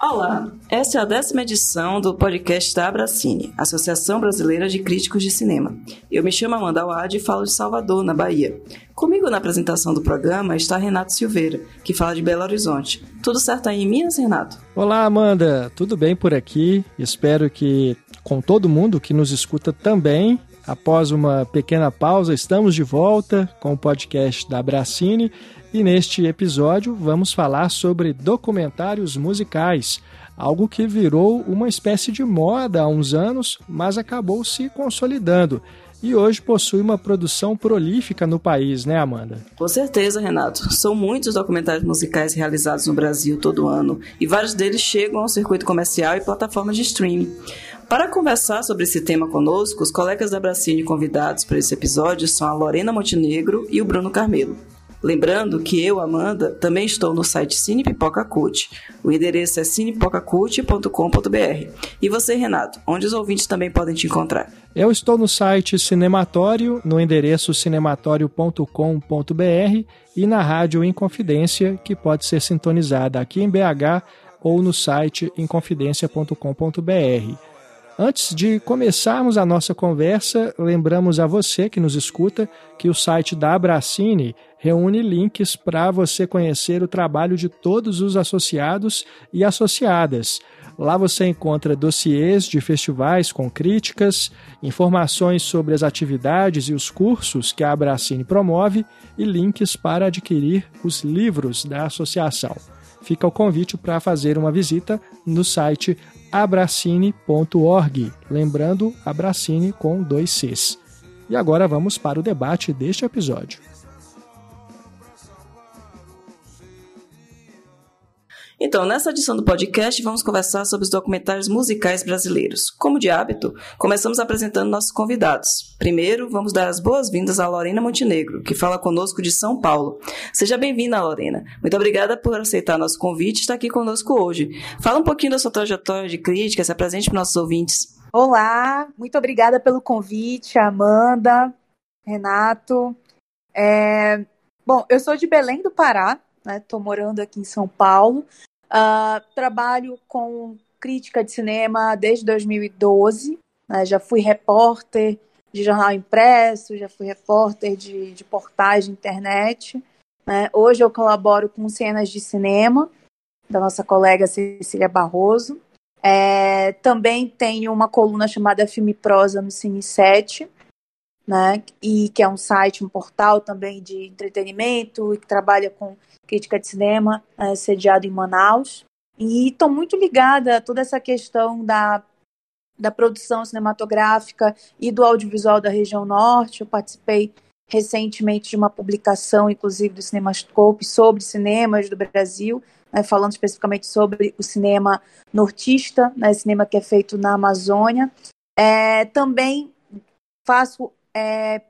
Olá, essa é a décima edição do podcast da Abracine, Associação Brasileira de Críticos de Cinema. Eu me chamo Amanda Wad e falo de Salvador, na Bahia. Comigo na apresentação do programa está Renato Silveira, que fala de Belo Horizonte. Tudo certo aí em Minas, Renato? Olá, Amanda. Tudo bem por aqui? Espero que com todo mundo que nos escuta também. Após uma pequena pausa, estamos de volta com o podcast da Abracine e neste episódio vamos falar sobre documentários musicais, algo que virou uma espécie de moda há uns anos, mas acabou se consolidando e hoje possui uma produção prolífica no país, né, Amanda? Com certeza, Renato. São muitos documentários musicais realizados no Brasil todo ano e vários deles chegam ao circuito comercial e plataformas de streaming. Para conversar sobre esse tema conosco, os colegas da Bracine convidados para esse episódio são a Lorena Montenegro e o Bruno Carmelo. Lembrando que eu, Amanda, também estou no site Cine Pipoca Cult. O endereço é cinepipocacult.com.br. E você, Renato, onde os ouvintes também podem te encontrar? Eu estou no site Cinematório, no endereço cinematório.com.br e na rádio Inconfidência, que pode ser sintonizada aqui em BH ou no site inconfidencia.com.br. Antes de começarmos a nossa conversa, lembramos a você que nos escuta que o site da Abracine reúne links para você conhecer o trabalho de todos os associados e associadas. Lá você encontra dossiês de festivais com críticas, informações sobre as atividades e os cursos que a Abracine promove e links para adquirir os livros da associação. Fica o convite para fazer uma visita no site abracine.org. Lembrando, Abracine com dois Cs. E agora vamos para o debate deste episódio. Então, nessa edição do podcast, vamos conversar sobre os documentários musicais brasileiros. Como de hábito, começamos apresentando nossos convidados. Primeiro, vamos dar as boas-vindas à Lorena Montenegro, que fala conosco de São Paulo. Seja bem-vinda, Lorena. Muito obrigada por aceitar nosso convite e estar aqui conosco hoje. Fala um pouquinho da sua trajetória de crítica, se apresente para nossos ouvintes. Olá, muito obrigada pelo convite, Amanda, Renato. É... Bom, eu sou de Belém do Pará, Estou né? morando aqui em São Paulo. Uh, trabalho com crítica de cinema desde 2012. Né? Já fui repórter de jornal impresso, já fui repórter de, de portais de internet. Né? Hoje eu colaboro com cenas de cinema da nossa colega Cecília Barroso. É, também tenho uma coluna chamada Filme Prosa no Cine 7, né? E que é um site, um portal também de entretenimento e que trabalha com crítica de cinema, é, sediado em Manaus. E estou muito ligada a toda essa questão da, da produção cinematográfica e do audiovisual da região norte. Eu participei recentemente de uma publicação, inclusive do Cinemascope, sobre cinemas do Brasil, né, falando especificamente sobre o cinema nortista, né, cinema que é feito na Amazônia. É, também faço é,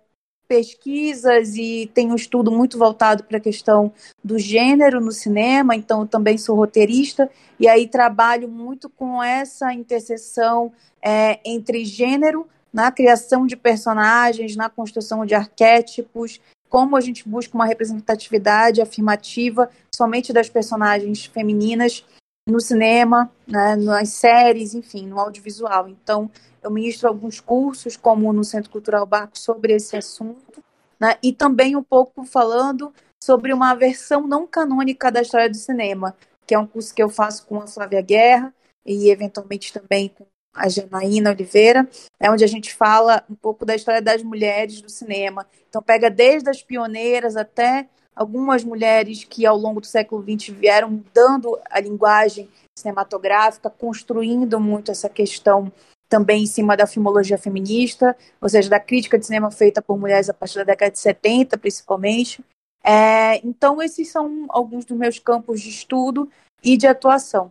pesquisas e tenho um estudo muito voltado para a questão do gênero no cinema, então eu também sou roteirista e aí trabalho muito com essa interseção é, entre gênero na criação de personagens, na construção de arquétipos, como a gente busca uma representatividade afirmativa somente das personagens femininas no cinema, né, nas séries, enfim, no audiovisual. Então, eu ministro alguns cursos, como no Centro Cultural Barco, sobre esse assunto, né? e também um pouco falando sobre uma versão não canônica da história do cinema, que é um curso que eu faço com a Flávia Guerra e eventualmente também com a Janaína Oliveira, é onde a gente fala um pouco da história das mulheres do cinema. Então pega desde as pioneiras até algumas mulheres que ao longo do século XX vieram mudando a linguagem cinematográfica, construindo muito essa questão também em cima da filmologia feminista, ou seja, da crítica de cinema feita por mulheres a partir da década de 70, principalmente. É, então, esses são alguns dos meus campos de estudo e de atuação.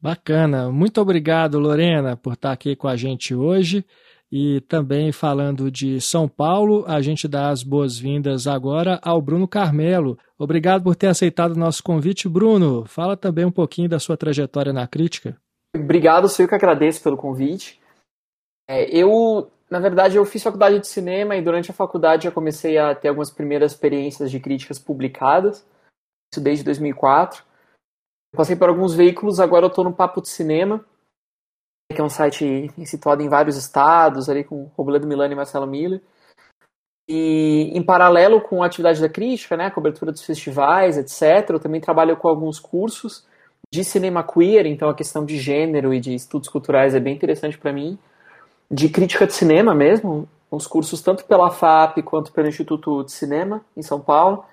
Bacana. Muito obrigado, Lorena, por estar aqui com a gente hoje. E também falando de São Paulo, a gente dá as boas-vindas agora ao Bruno Carmelo. Obrigado por ter aceitado o nosso convite, Bruno. Fala também um pouquinho da sua trajetória na crítica. Obrigado, sou eu que agradeço pelo convite. É, eu, na verdade, eu fiz faculdade de cinema e durante a faculdade eu comecei a ter algumas primeiras experiências de críticas publicadas, isso desde 2004. Passei por alguns veículos, agora eu estou no Papo de Cinema, que é um site situado em vários estados, ali com Robledo Milani e Marcelo Miller. E em paralelo com a atividade da crítica, né, a cobertura dos festivais, etc., eu também trabalho com alguns cursos de cinema queer, então a questão de gênero e de estudos culturais é bem interessante para mim. De crítica de cinema mesmo, uns cursos tanto pela FAP quanto pelo Instituto de Cinema em São Paulo,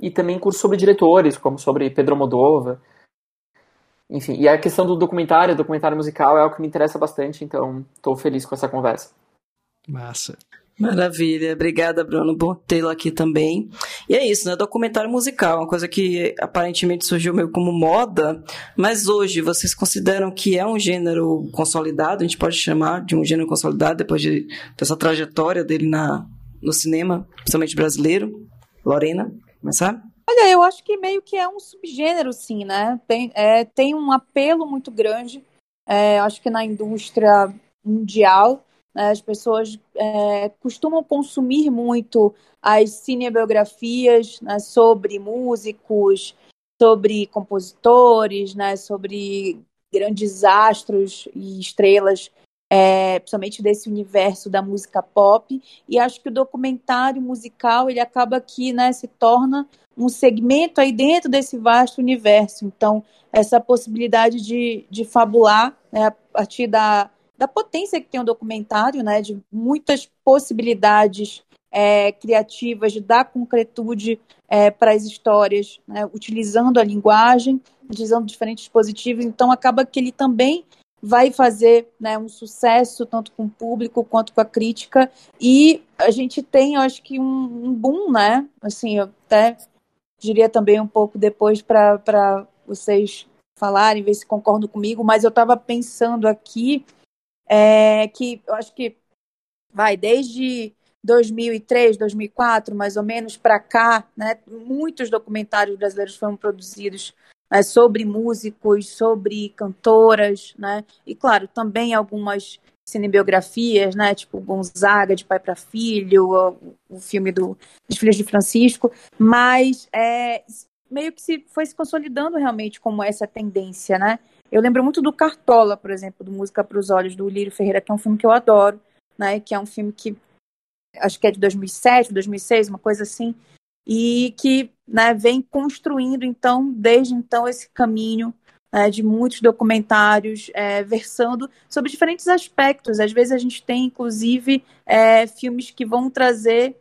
e também cursos sobre diretores, como sobre Pedro Modova. Enfim, e a questão do documentário, documentário musical é algo que me interessa bastante, então estou feliz com essa conversa. Massa. Maravilha, obrigada, Bruno. Bom tê-lo aqui também. E é isso, né? Documentário musical, uma coisa que aparentemente surgiu meio como moda, mas hoje vocês consideram que é um gênero consolidado? A gente pode chamar de um gênero consolidado depois de, dessa trajetória dele na, no cinema, principalmente brasileiro? Lorena, começar? Olha, eu acho que meio que é um subgênero, sim, né? Tem, é, tem um apelo muito grande, é, acho que na indústria mundial né? As pessoas é, costumam consumir muito as cinebiografias né, sobre músicos, sobre compositores, né, sobre grandes astros e estrelas, é, principalmente desse universo da música pop. E acho que o documentário musical ele acaba aqui, né, se torna um segmento aí dentro desse vasto universo. Então, essa possibilidade de, de fabular né, a partir da, da potência que tem o documentário, né, de muitas possibilidades é, criativas, de dar concretude é, para as histórias, né, utilizando a linguagem, utilizando diferentes dispositivos. Então, acaba que ele também vai fazer né, um sucesso tanto com o público quanto com a crítica. E a gente tem, eu acho que, um, um boom, né? Assim, eu até diria também um pouco depois para vocês falarem, ver se concordam comigo, mas eu estava pensando aqui é, que eu acho que vai desde 2003, 2004, mais ou menos, para cá, né, muitos documentários brasileiros foram produzidos né, sobre músicos, sobre cantoras, né, e claro, também algumas cinebiografias, né, tipo Gonzaga, de pai para filho, o, o, filme do, dos Filhos de Francisco, mas é, meio que se, foi se consolidando realmente como essa tendência, né, eu lembro muito do Cartola, por exemplo, do Música para os Olhos, do Lírio Ferreira, que é um filme que eu adoro, né? Que é um filme que acho que é de 2007, 2006, uma coisa assim, e que né, vem construindo, então, desde então, esse caminho né, de muitos documentários é, versando sobre diferentes aspectos. Às vezes a gente tem, inclusive, é, filmes que vão trazer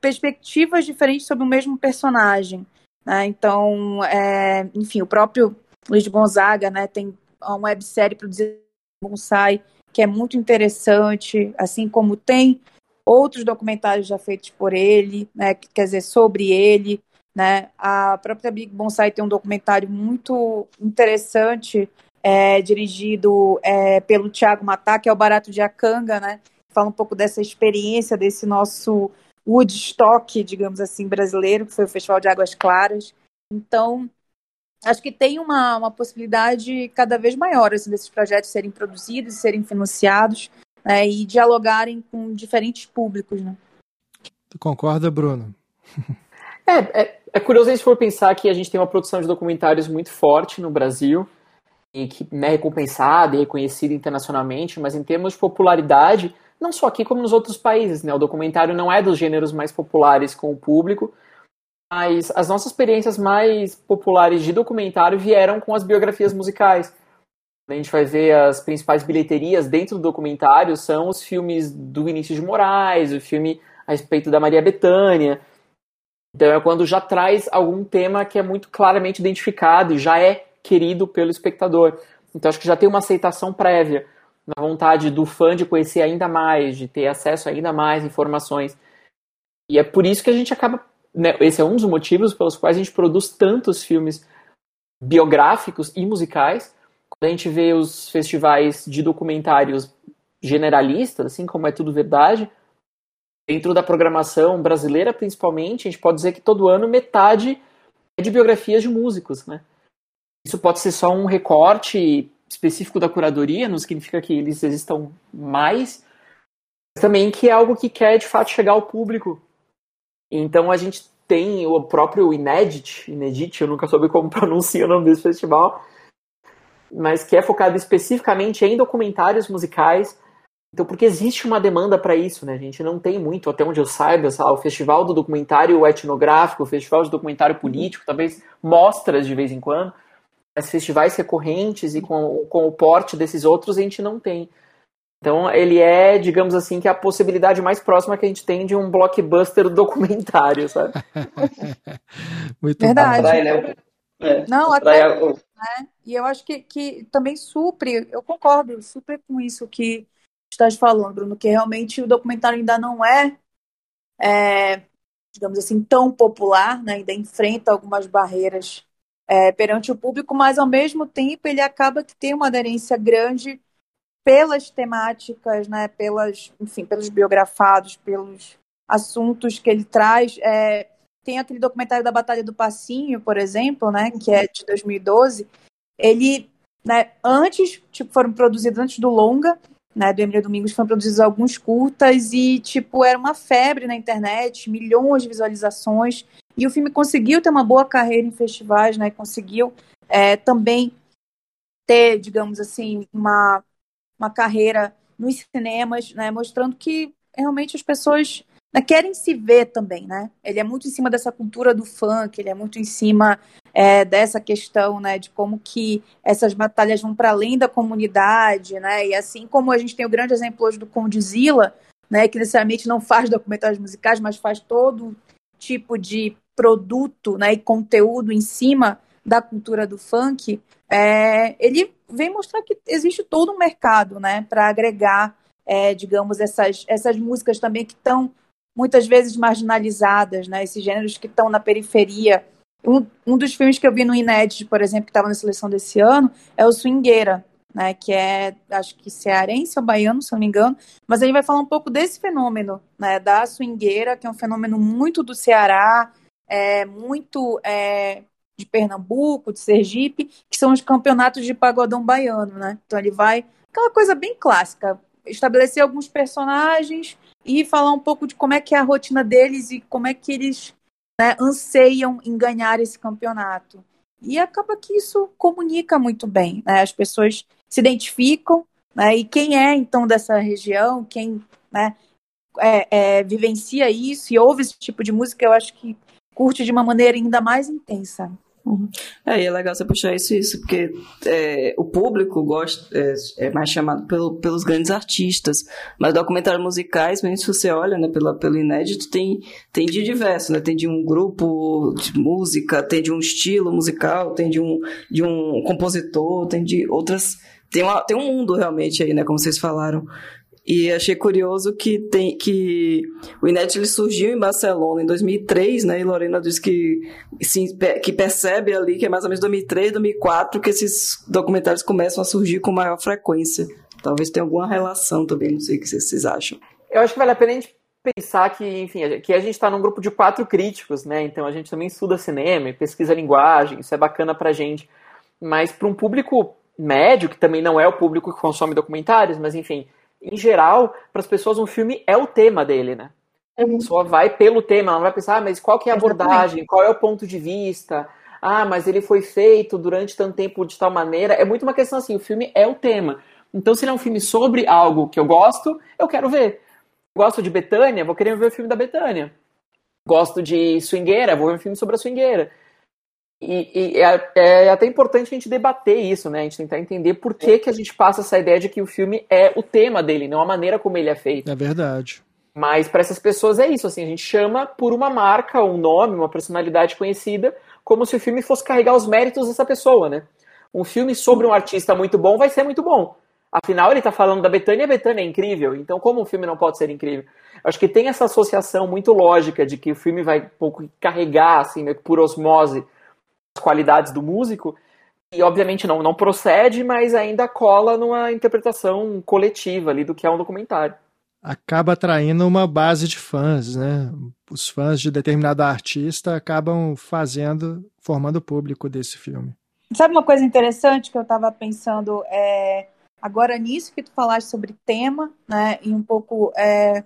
perspectivas diferentes sobre o mesmo personagem. Né? Então, é, enfim, o próprio Luiz Gonzaga, né? Tem uma websérie produzida Bonsai, que é muito interessante, assim como tem outros documentários já feitos por ele, né? Quer dizer, sobre ele, né? A própria Big Bonsai tem um documentário muito interessante, é, dirigido é, pelo Tiago Matá, que é o Barato de Acanga, né? Fala um pouco dessa experiência desse nosso Woodstock, digamos assim, brasileiro, que foi o Festival de Águas Claras. Então, acho que tem uma, uma possibilidade cada vez maior assim, desses projetos serem produzidos, serem financiados né, e dialogarem com diferentes públicos. Né? Tu concorda, Bruno? é, é, é curioso a gente for pensar que a gente tem uma produção de documentários muito forte no Brasil e que é né, recompensada e reconhecida internacionalmente, mas em termos de popularidade, não só aqui como nos outros países, né? O documentário não é dos gêneros mais populares com o público, mas as nossas experiências mais populares de documentário vieram com as biografias musicais. A gente vai ver as principais bilheterias dentro do documentário são os filmes do Vinícius de Moraes, o filme a respeito da Maria Bethânia. Então é quando já traz algum tema que é muito claramente identificado e já é querido pelo espectador. Então acho que já tem uma aceitação prévia na vontade do fã de conhecer ainda mais, de ter acesso a ainda mais informações. E é por isso que a gente acaba né, esse é um dos motivos pelos quais a gente produz tantos filmes biográficos e musicais. Quando a gente vê os festivais de documentários generalistas, assim como é tudo verdade, dentro da programação brasileira principalmente, a gente pode dizer que todo ano metade é de biografias de músicos, né? Isso pode ser só um recorte específico da curadoria, não significa que eles existam mais, mas também que é algo que quer de fato chegar ao público então a gente tem o próprio Inedit, Inedit, eu nunca soube como pronuncia o nome desse festival, mas que é focado especificamente em documentários musicais. Então, porque existe uma demanda para isso, né? A gente não tem muito, até onde eu saiba, sabe? o Festival do Documentário Etnográfico, o Festival de Documentário Político, talvez mostras de vez em quando, mas festivais recorrentes e com, com o porte desses outros a gente não tem. Então ele é, digamos assim, que é a possibilidade mais próxima que a gente tem de um blockbuster documentário, sabe? Muito Verdade. Atrai, né? É, Não, até. Né? E eu acho que, que também supre, eu concordo, supre com isso que estás falando, Bruno, que realmente o documentário ainda não é, é digamos assim, tão popular, né? ainda enfrenta algumas barreiras é, perante o público, mas ao mesmo tempo ele acaba que tem uma aderência grande pelas temáticas, né, pelas, enfim, pelos biografados, pelos assuntos que ele traz. É, tem aquele documentário da Batalha do Passinho, por exemplo, né, que é de 2012. Ele, né, antes, tipo, foram produzidos antes do longa, né, do Emílio Domingos, foram produzidos alguns curtas e, tipo, era uma febre na internet, milhões de visualizações. E o filme conseguiu ter uma boa carreira em festivais, né, conseguiu é, também ter, digamos assim, uma uma carreira nos cinemas, né, mostrando que realmente as pessoas querem se ver também, né? Ele é muito em cima dessa cultura do funk, ele é muito em cima é, dessa questão, né, de como que essas batalhas vão para além da comunidade, né? E assim como a gente tem o grande exemplo hoje do Condizila, né, que necessariamente não faz documentários musicais, mas faz todo tipo de produto, né, e conteúdo em cima da cultura do funk, é, ele vem mostrar que existe todo um mercado, né, para agregar, é, digamos, essas, essas músicas também que estão muitas vezes marginalizadas, né, esses gêneros que estão na periferia. Um, um dos filmes que eu vi no Inédit, por exemplo, que estava na seleção desse ano, é o Swingueira, né, que é, acho que cearense ou baiano, se não me engano, mas ele vai falar um pouco desse fenômeno, né, da swingueira, que é um fenômeno muito do Ceará, é, muito é, de Pernambuco, de Sergipe, que são os campeonatos de pagodão baiano, né? Então ele vai aquela coisa bem clássica, estabelecer alguns personagens e falar um pouco de como é que é a rotina deles e como é que eles né, anseiam em ganhar esse campeonato. E acaba que isso comunica muito bem, né? As pessoas se identificam, né? E quem é então dessa região, quem né, é, é, vivencia isso e ouve esse tipo de música, eu acho que curte de uma maneira ainda mais intensa. Uhum. É, e é legal você puxar isso isso, porque é, o público gosta, é, é mais chamado pelo, pelos grandes artistas, mas documentários musicais, mesmo se você olha né, pela, pelo inédito, tem, tem de diversos, né? Tem de um grupo de música, tem de um estilo musical, tem de um, de um compositor, tem de outras. Tem, uma, tem um mundo realmente aí, né? Como vocês falaram. E achei curioso que tem que o Inet ele surgiu em Barcelona em 2003, né? E Lorena diz que sim, que percebe ali que é mais ou menos 2003, 2004 que esses documentários começam a surgir com maior frequência. Talvez tenha alguma relação também, não sei o que vocês acham. Eu acho que vale a pena a gente pensar que, enfim, que a gente está num grupo de quatro críticos, né? Então a gente também estuda cinema pesquisa linguagem, isso é bacana pra gente. Mas para um público médio, que também não é o público que consome documentários, mas enfim, em geral, para as pessoas, um filme é o tema dele, né? A uhum. pessoa vai pelo tema, ela vai pensar, ah, mas qual que é a abordagem, qual é o ponto de vista, ah, mas ele foi feito durante tanto tempo de tal maneira. É muito uma questão assim, o filme é o tema. Então, se ele é um filme sobre algo que eu gosto, eu quero ver. Gosto de Betânia, vou querer ver o filme da Betânia. Gosto de swingueira, vou ver um filme sobre a swingueira. E, e é, é, até importante a gente debater isso, né? A gente tentar entender por que, que a gente passa essa ideia de que o filme é o tema dele, não a maneira como ele é feito. É verdade. Mas para essas pessoas é isso, assim, a gente chama por uma marca, um nome, uma personalidade conhecida, como se o filme fosse carregar os méritos dessa pessoa, né? Um filme sobre um artista muito bom vai ser muito bom. Afinal, ele está falando da Betânia e a Betânia é incrível. Então, como um filme não pode ser incrível? Acho que tem essa associação muito lógica de que o filme vai um pouco carregar, assim, por osmose, qualidades do músico, e obviamente não, não procede, mas ainda cola numa interpretação coletiva ali do que é um documentário. Acaba atraindo uma base de fãs, né? Os fãs de determinado artista acabam fazendo, formando o público desse filme. Sabe uma coisa interessante que eu estava pensando é, agora nisso que tu falaste sobre tema, né? E um pouco é,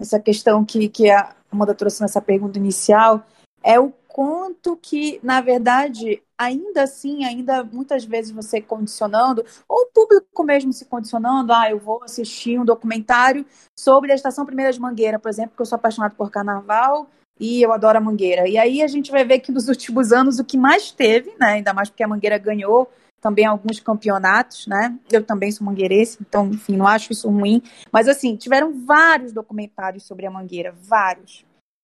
essa questão que, que a Amanda trouxe nessa pergunta inicial, é o quanto que, na verdade, ainda assim, ainda muitas vezes você condicionando, ou o público mesmo se condicionando, ah, eu vou assistir um documentário sobre a Estação Primeira de Mangueira, por exemplo, porque eu sou apaixonado por carnaval e eu adoro a Mangueira. E aí a gente vai ver que nos últimos anos o que mais teve, né, ainda mais porque a Mangueira ganhou também alguns campeonatos, né? Eu também sou mangueirense, então, enfim, não acho isso ruim. Mas, assim, tiveram vários documentários sobre a Mangueira, vários.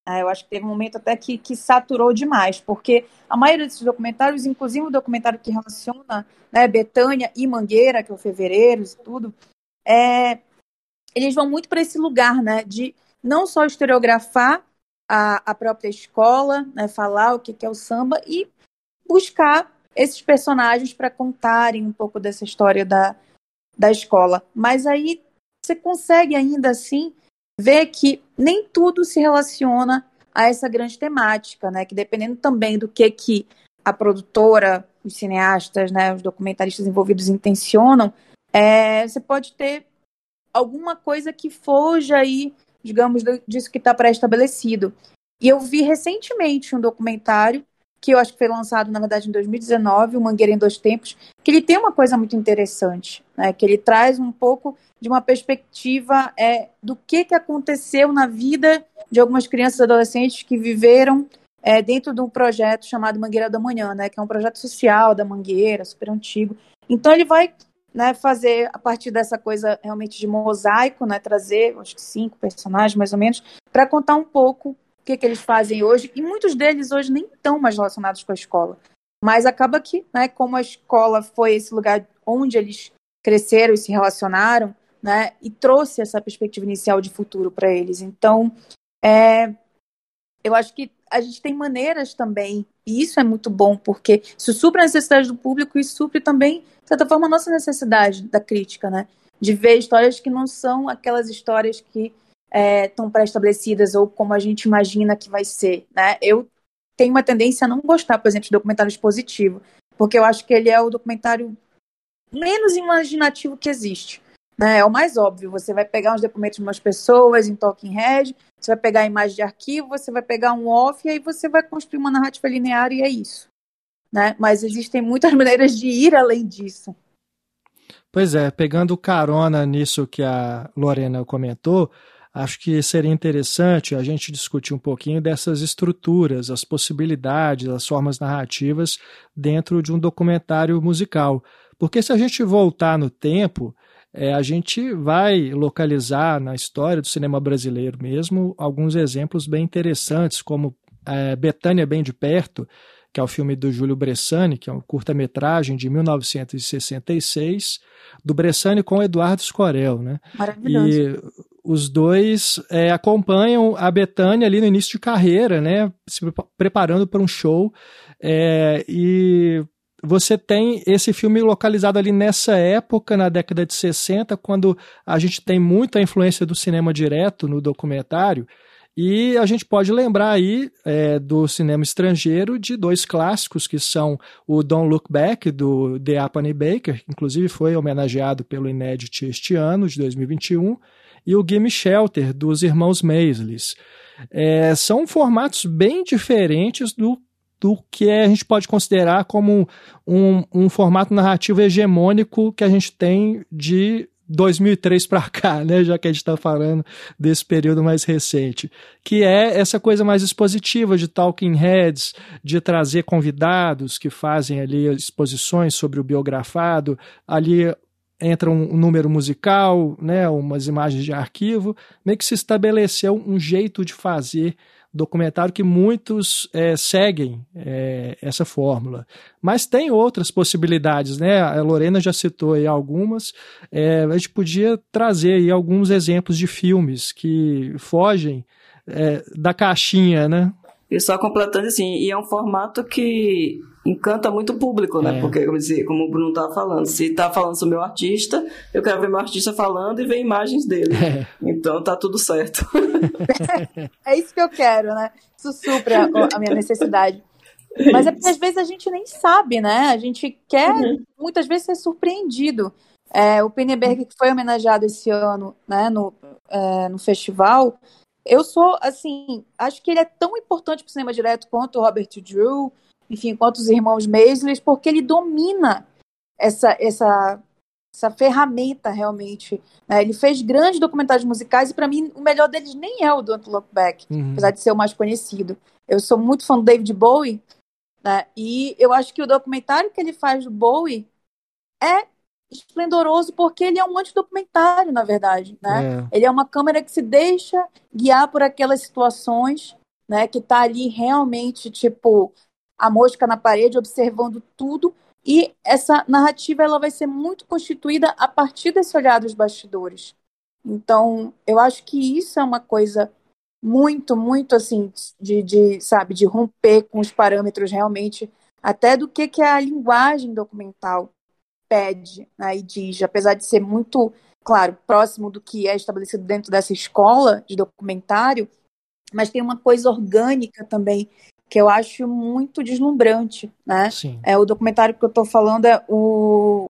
É, eu acho que teve um momento até que, que saturou demais, porque a maioria desses documentários, inclusive o documentário que relaciona né, Betânia e Mangueira, que é o Fevereiros e tudo, é, eles vão muito para esse lugar, né, de não só historiografar a, a própria escola, né, falar o que, que é o samba e buscar esses personagens para contarem um pouco dessa história da, da escola. Mas aí você consegue ainda assim ver que nem tudo se relaciona a essa grande temática, né? Que dependendo também do que que a produtora, os cineastas, né, os documentaristas envolvidos intencionam, é, você pode ter alguma coisa que foge aí, digamos, disso que está pré-estabelecido. E eu vi recentemente um documentário que eu acho que foi lançado, na verdade, em 2019, o Mangueira em Dois Tempos, que ele tem uma coisa muito interessante, né? que ele traz um pouco de uma perspectiva é, do que, que aconteceu na vida de algumas crianças e adolescentes que viveram é, dentro de um projeto chamado Mangueira da Manhã, né? que é um projeto social da Mangueira, super antigo. Então ele vai né, fazer, a partir dessa coisa realmente de mosaico, né, trazer, acho que cinco personagens mais ou menos, para contar um pouco o que, que eles fazem hoje, e muitos deles hoje nem estão mais relacionados com a escola. Mas acaba que, né, como a escola foi esse lugar onde eles cresceram e se relacionaram, né, e trouxe essa perspectiva inicial de futuro para eles. Então, é, eu acho que a gente tem maneiras também, e isso é muito bom, porque isso supre a necessidade do público e supre também, de certa forma, a nossa necessidade da crítica, né? De ver histórias que não são aquelas histórias que estão é, pré-estabelecidas ou como a gente imagina que vai ser, né? Eu tenho uma tendência a não gostar, por exemplo, de documentário expositivo, porque eu acho que ele é o documentário menos imaginativo que existe. Né? É o mais óbvio. Você vai pegar uns depoimentos de umas pessoas em Talking Head, você vai pegar a imagem de arquivo, você vai pegar um off e aí você vai construir uma narrativa linear e é isso. Né? Mas existem muitas maneiras de ir além disso. Pois é, pegando carona nisso que a Lorena comentou, acho que seria interessante a gente discutir um pouquinho dessas estruturas, as possibilidades, as formas narrativas dentro de um documentário musical. Porque se a gente voltar no tempo, é, a gente vai localizar na história do cinema brasileiro mesmo alguns exemplos bem interessantes, como é, Betânia Bem de Perto, que é o filme do Júlio Bressani, que é um curta-metragem de 1966, do Bressani com Eduardo Scorel. Né? Maravilhoso. E os dois é, acompanham a Betânia ali no início de carreira, né, se preparando para um show. É, e você tem esse filme localizado ali nessa época, na década de 60, quando a gente tem muita influência do cinema direto no documentário. E a gente pode lembrar aí é, do cinema estrangeiro de dois clássicos que são o Don't Look Back, do The Apany Baker, que inclusive foi homenageado pelo Inédit este ano, de 2021, e o Gimme Shelter, dos irmãos Maisleys. É, são formatos bem diferentes do, do que a gente pode considerar como um, um formato narrativo hegemônico que a gente tem de 2003 para cá, né, já que a gente está falando desse período mais recente, que é essa coisa mais expositiva de talking heads, de trazer convidados que fazem ali exposições sobre o biografado, ali entra um, número musical, né, umas imagens de arquivo, meio que se estabeleceu um jeito de fazer documentário que muitos é, seguem é, essa fórmula. Mas tem outras possibilidades, né? A Lorena já citou aí algumas. É, a gente podia trazer aí alguns exemplos de filmes que fogem é, da caixinha, né? E só completando assim, e é um formato que encanta muito o público, né? É. Porque, como, dizer, como o Bruno tá falando, se tá falando sobre meu artista, eu quero ver meu artista falando e ver imagens dele. É. Então tá tudo certo. é isso que eu quero, né? Isso supra a, minha necessidade. Mas é porque às vezes a gente nem sabe, né? A gente quer uhum. muitas vezes ser surpreendido. É, o Penneberg, que foi homenageado esse ano né, no, é, no festival, eu sou, assim, acho que ele é tão importante para o cinema direto quanto o Robert Drew, enfim, quanto os irmãos Maisles, porque ele domina essa, essa, essa ferramenta realmente. Né? Ele fez grandes documentários musicais e, para mim, o melhor deles nem é o Don't Look Back, uhum. apesar de ser o mais conhecido. Eu sou muito fã do David Bowie, né? e eu acho que o documentário que ele faz do Bowie é esplendoroso porque ele é um antidocumentário, na verdade, né? É. Ele é uma câmera que se deixa guiar por aquelas situações, né? Que tá ali realmente, tipo, a mosca na parede, observando tudo. E essa narrativa, ela vai ser muito constituída a partir desse olhar dos bastidores. Então, eu acho que isso é uma coisa muito, muito, assim, de, de sabe, de romper com os parâmetros realmente, até do que, que a linguagem documental pede né, e diz, apesar de ser muito, claro, próximo do que é estabelecido dentro dessa escola de documentário, mas tem uma coisa orgânica também que eu acho muito deslumbrante, né? Sim. É o documentário que eu estou falando é o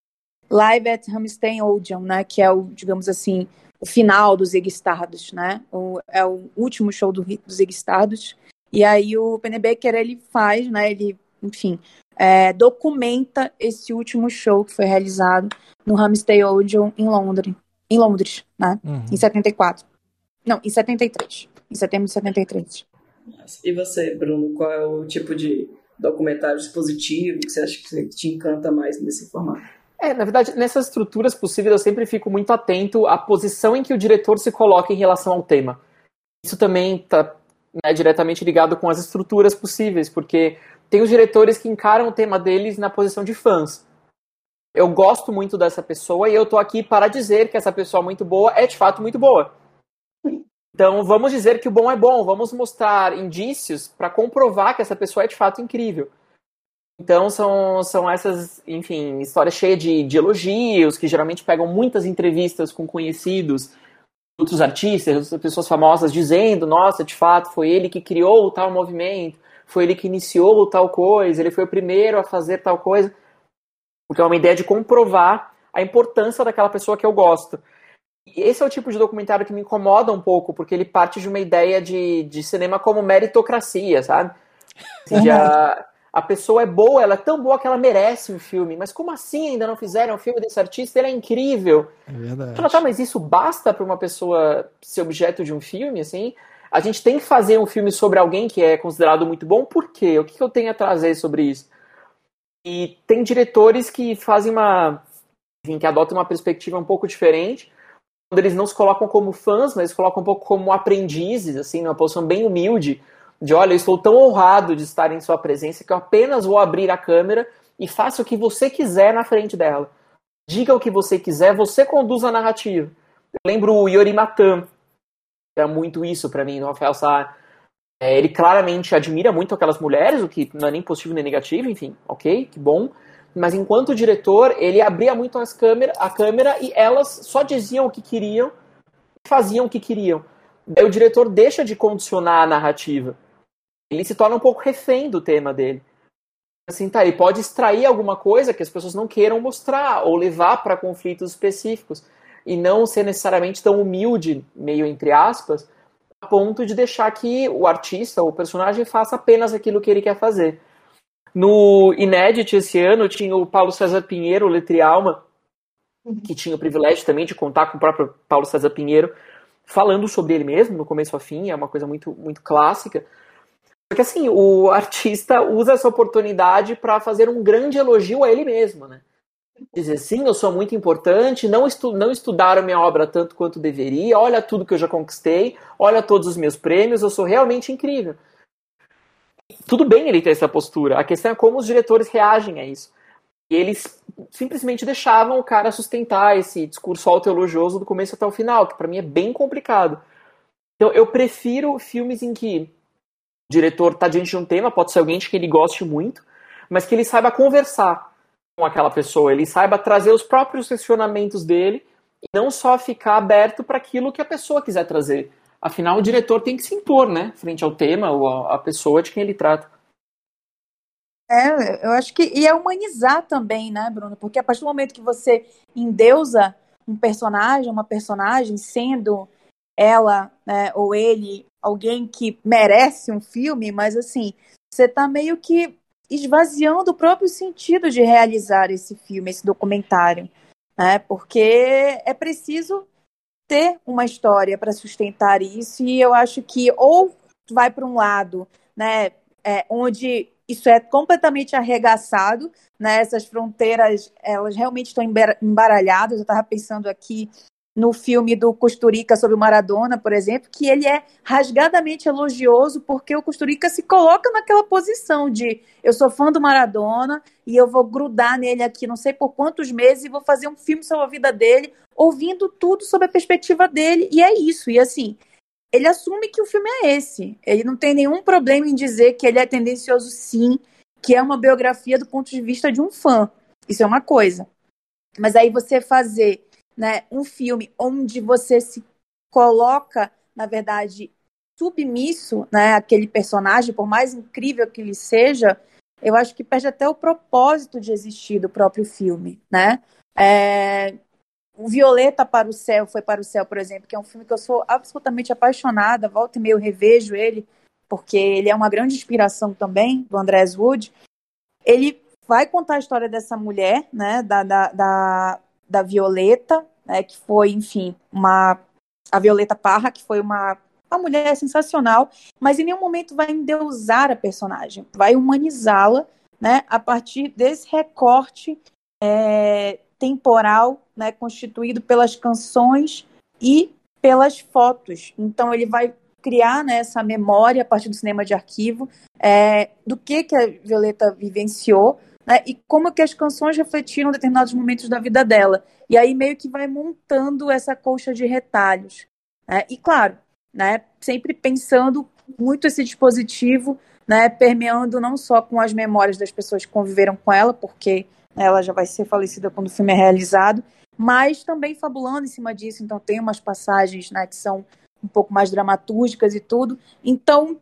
Live at Hamstein Odeon, né? Que é o, digamos assim, o final do Zig Stardust, né? O, é o último show do, do Zig Stardust. E aí o Pennebaker ele faz, né? Ele, enfim, é, documenta esse último show que foi realizado no Ramsday Odeon em Londres, em Londres, né? Uhum. Em 74. Não, em 73. Em setembro de 73. E você, Bruno, qual é o tipo de documentário expositivo que você acha que te encanta mais nesse formato? É, na verdade, nessas estruturas possíveis eu sempre fico muito atento à posição em que o diretor se coloca em relação ao tema. Isso também está né, diretamente ligado com as estruturas possíveis, porque tem os diretores que encaram o tema deles na posição de fãs. Eu gosto muito dessa pessoa e eu tô aqui para dizer que essa pessoa muito boa é de fato muito boa. Então vamos dizer que o bom é bom, vamos mostrar indícios para comprovar que essa pessoa é de fato incrível. Então são, são essas, enfim, histórias cheias de, de elogios, que geralmente pegam muitas entrevistas com conhecidos, outros artistas, outras pessoas famosas dizendo, nossa, de fato, foi ele que criou tal movimento foi ele que iniciou tal coisa, ele foi o primeiro a fazer tal coisa. Porque é uma ideia de comprovar a importância daquela pessoa que eu gosto. E esse é o tipo de documentário que me incomoda um pouco, porque ele parte de uma ideia de, de cinema como meritocracia, sabe? Assim, a, a pessoa é boa, ela é tão boa que ela merece um filme. Mas como assim ainda não fizeram um filme desse artista? Ele é incrível. É verdade. Tá, mas isso basta para uma pessoa ser objeto de um filme, assim? a gente tem que fazer um filme sobre alguém que é considerado muito bom, por quê? O que, que eu tenho a trazer sobre isso? E tem diretores que fazem uma. Enfim, que adotam uma perspectiva um pouco diferente, eles não se colocam como fãs, mas se colocam um pouco como aprendizes, assim, numa posição bem humilde, de olha, eu estou tão honrado de estar em sua presença que eu apenas vou abrir a câmera e faça o que você quiser na frente dela. Diga o que você quiser, você conduz a narrativa. Eu lembro o Yori Matan, era muito isso para mim no Rafael Sá. É, ele claramente admira muito aquelas mulheres, o que não é nem positivo nem negativo, enfim, ok, que bom. Mas enquanto diretor, ele abria muito as câmera, a câmera e elas só diziam o que queriam, faziam o que queriam. Daí o diretor deixa de condicionar a narrativa. Ele se torna um pouco refém do tema dele. Assim, tá, ele pode extrair alguma coisa que as pessoas não queiram mostrar ou levar para conflitos específicos e não ser necessariamente tão humilde, meio entre aspas, a ponto de deixar que o artista, o personagem, faça apenas aquilo que ele quer fazer. No Inédit esse ano tinha o Paulo César Pinheiro, Letre Alma, que tinha o privilégio também de contar com o próprio Paulo César Pinheiro, falando sobre ele mesmo, no começo ao fim, é uma coisa muito, muito clássica. Porque assim, o artista usa essa oportunidade para fazer um grande elogio a ele mesmo, né? dizer sim, eu sou muito importante, não, estu não estudaram minha obra tanto quanto deveria, olha tudo que eu já conquistei, olha todos os meus prêmios, eu sou realmente incrível. Tudo bem ele ter essa postura, a questão é como os diretores reagem a isso. E eles simplesmente deixavam o cara sustentar esse discurso autoelogioso do começo até o final, que para mim é bem complicado. Então eu prefiro filmes em que o diretor está diante de um tema, pode ser alguém que ele goste muito, mas que ele saiba conversar com aquela pessoa, ele saiba trazer os próprios questionamentos dele e não só ficar aberto para aquilo que a pessoa quiser trazer. Afinal, o diretor tem que se impor, né, frente ao tema ou a pessoa de quem ele trata. É, eu acho que e é humanizar também, né, Bruno? Porque a partir do momento que você endeusa um personagem, uma personagem, sendo ela né, ou ele alguém que merece um filme, mas assim, você está meio que esvaziando o próprio sentido de realizar esse filme, esse documentário, né? Porque é preciso ter uma história para sustentar isso e eu acho que ou vai para um lado, né, é, onde isso é completamente arregaçado, né? Essas fronteiras, elas realmente estão embaralhadas. Eu estava pensando aqui no filme do Costurica sobre o Maradona, por exemplo, que ele é rasgadamente elogioso porque o Costurica se coloca naquela posição de eu sou fã do Maradona e eu vou grudar nele aqui não sei por quantos meses e vou fazer um filme sobre a vida dele, ouvindo tudo sobre a perspectiva dele, e é isso. E assim, ele assume que o filme é esse. Ele não tem nenhum problema em dizer que ele é tendencioso, sim, que é uma biografia do ponto de vista de um fã. Isso é uma coisa. Mas aí você fazer né, um filme onde você se coloca, na verdade, submisso né, àquele personagem, por mais incrível que ele seja, eu acho que perde até o propósito de existir do próprio filme, né? É, o Violeta para o Céu foi para o Céu, por exemplo, que é um filme que eu sou absolutamente apaixonada, volta e meio revejo ele, porque ele é uma grande inspiração também do Andrés Wood. Ele vai contar a história dessa mulher, né, da, da, da, da Violeta, né, que foi, enfim, uma a Violeta Parra, que foi uma, uma mulher sensacional, mas em nenhum momento vai endeusar a personagem, vai humanizá-la, né, a partir desse recorte é, temporal, né, constituído pelas canções e pelas fotos. Então ele vai criar né, essa memória a partir do cinema de arquivo é, do que que a Violeta vivenciou né, e como que as canções refletiram determinados momentos da vida dela. E aí meio que vai montando essa colcha de retalhos. Né? E claro, né, sempre pensando muito esse dispositivo, né, permeando não só com as memórias das pessoas que conviveram com ela, porque ela já vai ser falecida quando o filme é realizado, mas também fabulando em cima disso. Então, tem umas passagens né, que são um pouco mais dramatúrgicas e tudo. Então,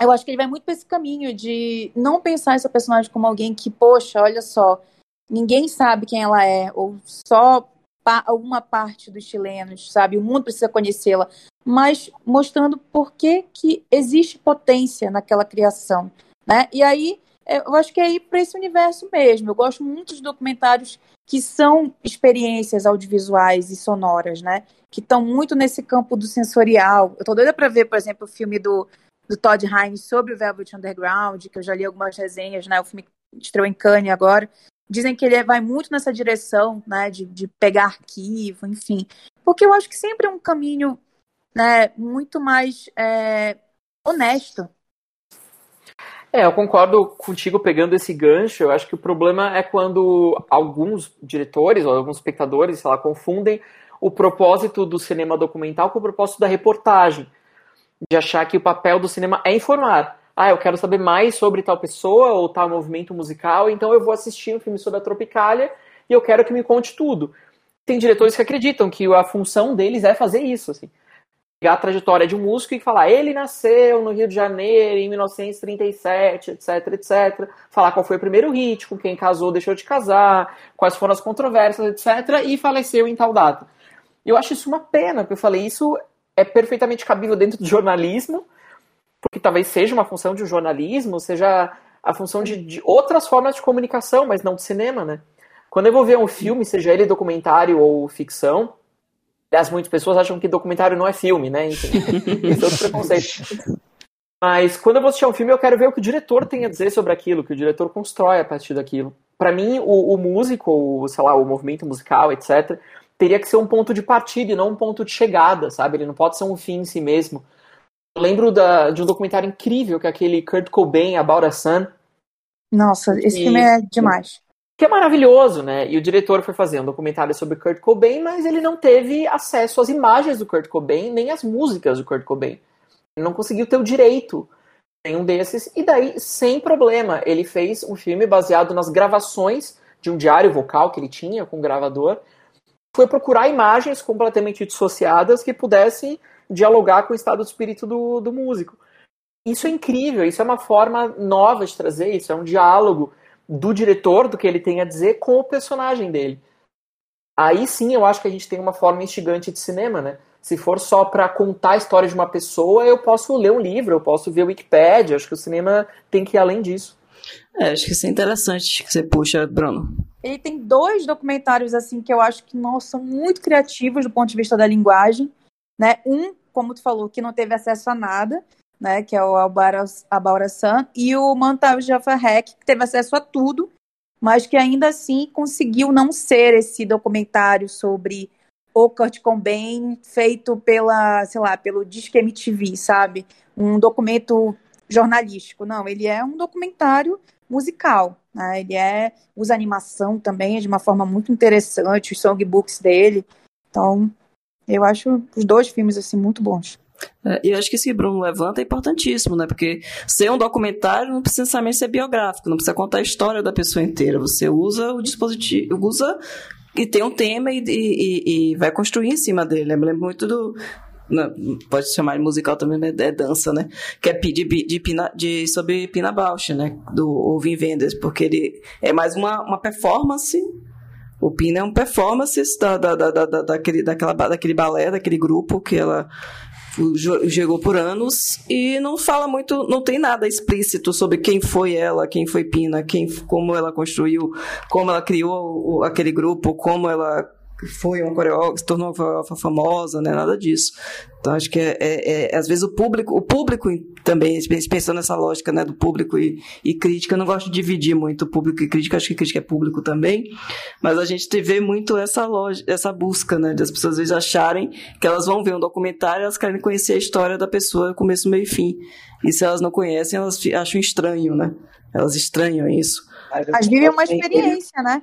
eu acho que ele vai muito para esse caminho de não pensar essa personagem como alguém que, poxa, olha só, ninguém sabe quem ela é, ou só pa alguma parte dos chilenos, sabe? O mundo precisa conhecê-la, mas mostrando por que, que existe potência naquela criação, né? E aí é, eu acho que é ir para esse universo mesmo. Eu gosto muito de documentários que são experiências audiovisuais e sonoras, né? Que estão muito nesse campo do sensorial. Eu tô doida para ver, por exemplo, o filme do, do Todd Haynes sobre o Velvet Underground, que eu já li algumas resenhas, né? O filme estreou em Cannes agora. Dizem que ele vai muito nessa direção, né? De, de pegar arquivo, enfim. Porque eu acho que sempre é um caminho né, muito mais é, honesto, é, eu concordo contigo pegando esse gancho. Eu acho que o problema é quando alguns diretores ou alguns espectadores, sei lá, confundem o propósito do cinema documental com o propósito da reportagem. De achar que o papel do cinema é informar. Ah, eu quero saber mais sobre tal pessoa ou tal movimento musical, então eu vou assistir um filme sobre a Tropicália e eu quero que me conte tudo. Tem diretores que acreditam que a função deles é fazer isso, assim pegar a trajetória de um músico e falar, ele nasceu no Rio de Janeiro em 1937, etc, etc. Falar qual foi o primeiro hit, com quem casou, deixou de casar, quais foram as controvérsias, etc. E faleceu em tal data. Eu acho isso uma pena, porque eu falei, isso é perfeitamente cabível dentro do jornalismo, porque talvez seja uma função de um jornalismo, seja a função de, de outras formas de comunicação, mas não de cinema, né? Quando eu vou ver um filme, seja ele documentário ou ficção, Aliás, muitas pessoas acham que documentário não é filme, né? Enfim, esse é outro preconceito. Mas quando eu vou assistir um filme, eu quero ver o que o diretor tem a dizer sobre aquilo, que o diretor constrói a partir daquilo. Para mim, o, o, músico, o, sei lá, o movimento musical, etc., teria que ser um ponto de partida e não um ponto de chegada, sabe? Ele não pode ser um fim em si mesmo. Eu lembro da, de um documentário incrível, que é aquele Kurt Cobain, About a Sun. Nossa, esse e, filme é demais que é maravilhoso, né? E o diretor foi fazer um documentário sobre Kurt Cobain, mas ele não teve acesso às imagens do Kurt Cobain, nem às músicas do Kurt Cobain. Ele não conseguiu ter o direito nenhum desses, e daí, sem problema, ele fez um filme baseado nas gravações de um diário vocal que ele tinha com o gravador. Foi procurar imagens completamente dissociadas que pudessem dialogar com o estado de espírito do, do músico. Isso é incrível, isso é uma forma nova de trazer isso, é um diálogo do diretor, do que ele tem a dizer, com o personagem dele. Aí sim eu acho que a gente tem uma forma instigante de cinema, né? Se for só para contar a história de uma pessoa, eu posso ler um livro, eu posso ver Wikipedia. Acho que o cinema tem que ir além disso. É, acho que isso é interessante que você puxa, Bruno. Ele tem dois documentários assim que eu acho que não são muito criativos do ponto de vista da linguagem, né? Um, como tu falou, que não teve acesso a nada, né? Que é o Abaura Sun, e o Mantal Jaffa Hack, que teve acesso a tudo, mas que ainda assim conseguiu não ser esse documentário sobre o Kurt Cobain feito pela, sei lá, pelo Disque MTV, sabe? Um documento jornalístico. Não, ele é um documentário musical. Né? Ele é usa animação também de uma forma muito interessante, os songbooks dele. Então, eu acho os dois filmes assim muito bons. É, e acho que esse Bruno levanta é importantíssimo, né? Porque ser um documentário não precisa necessariamente ser biográfico, não precisa contar a história da pessoa inteira. Você usa o dispositivo, usa e tem um tema e, e, e vai construir em cima dele. Eu me lembro muito do. Não, pode chamar de musical também, mas é dança, né? Que é de, de, Pina, de, sobre Pina Bausch, né? Do Vin Wenders, porque ele é mais uma, uma performance. O Pina é um performance da, da, da, da, daquele, daquela, daquele balé, daquele grupo que ela jogou por anos e não fala muito, não tem nada explícito sobre quem foi ela, quem foi Pina, quem, como ela construiu, como ela criou aquele grupo, como ela foi uma coreógrafa, se tornou uma famosa, né? Nada disso. Então acho que é, é, é, às vezes o público, o público também, pensando nessa lógica, né, do público e, e crítica, eu não gosto de dividir muito público e crítica, acho que crítica é público também, mas a gente vê muito essa lógica, essa busca, né, das pessoas às vezes acharem que elas vão ver um documentário, elas querem conhecer a história da pessoa, começo, meio e fim. E se elas não conhecem, elas acham estranho, né? Elas estranham isso. Mas vivem uma experiência, né?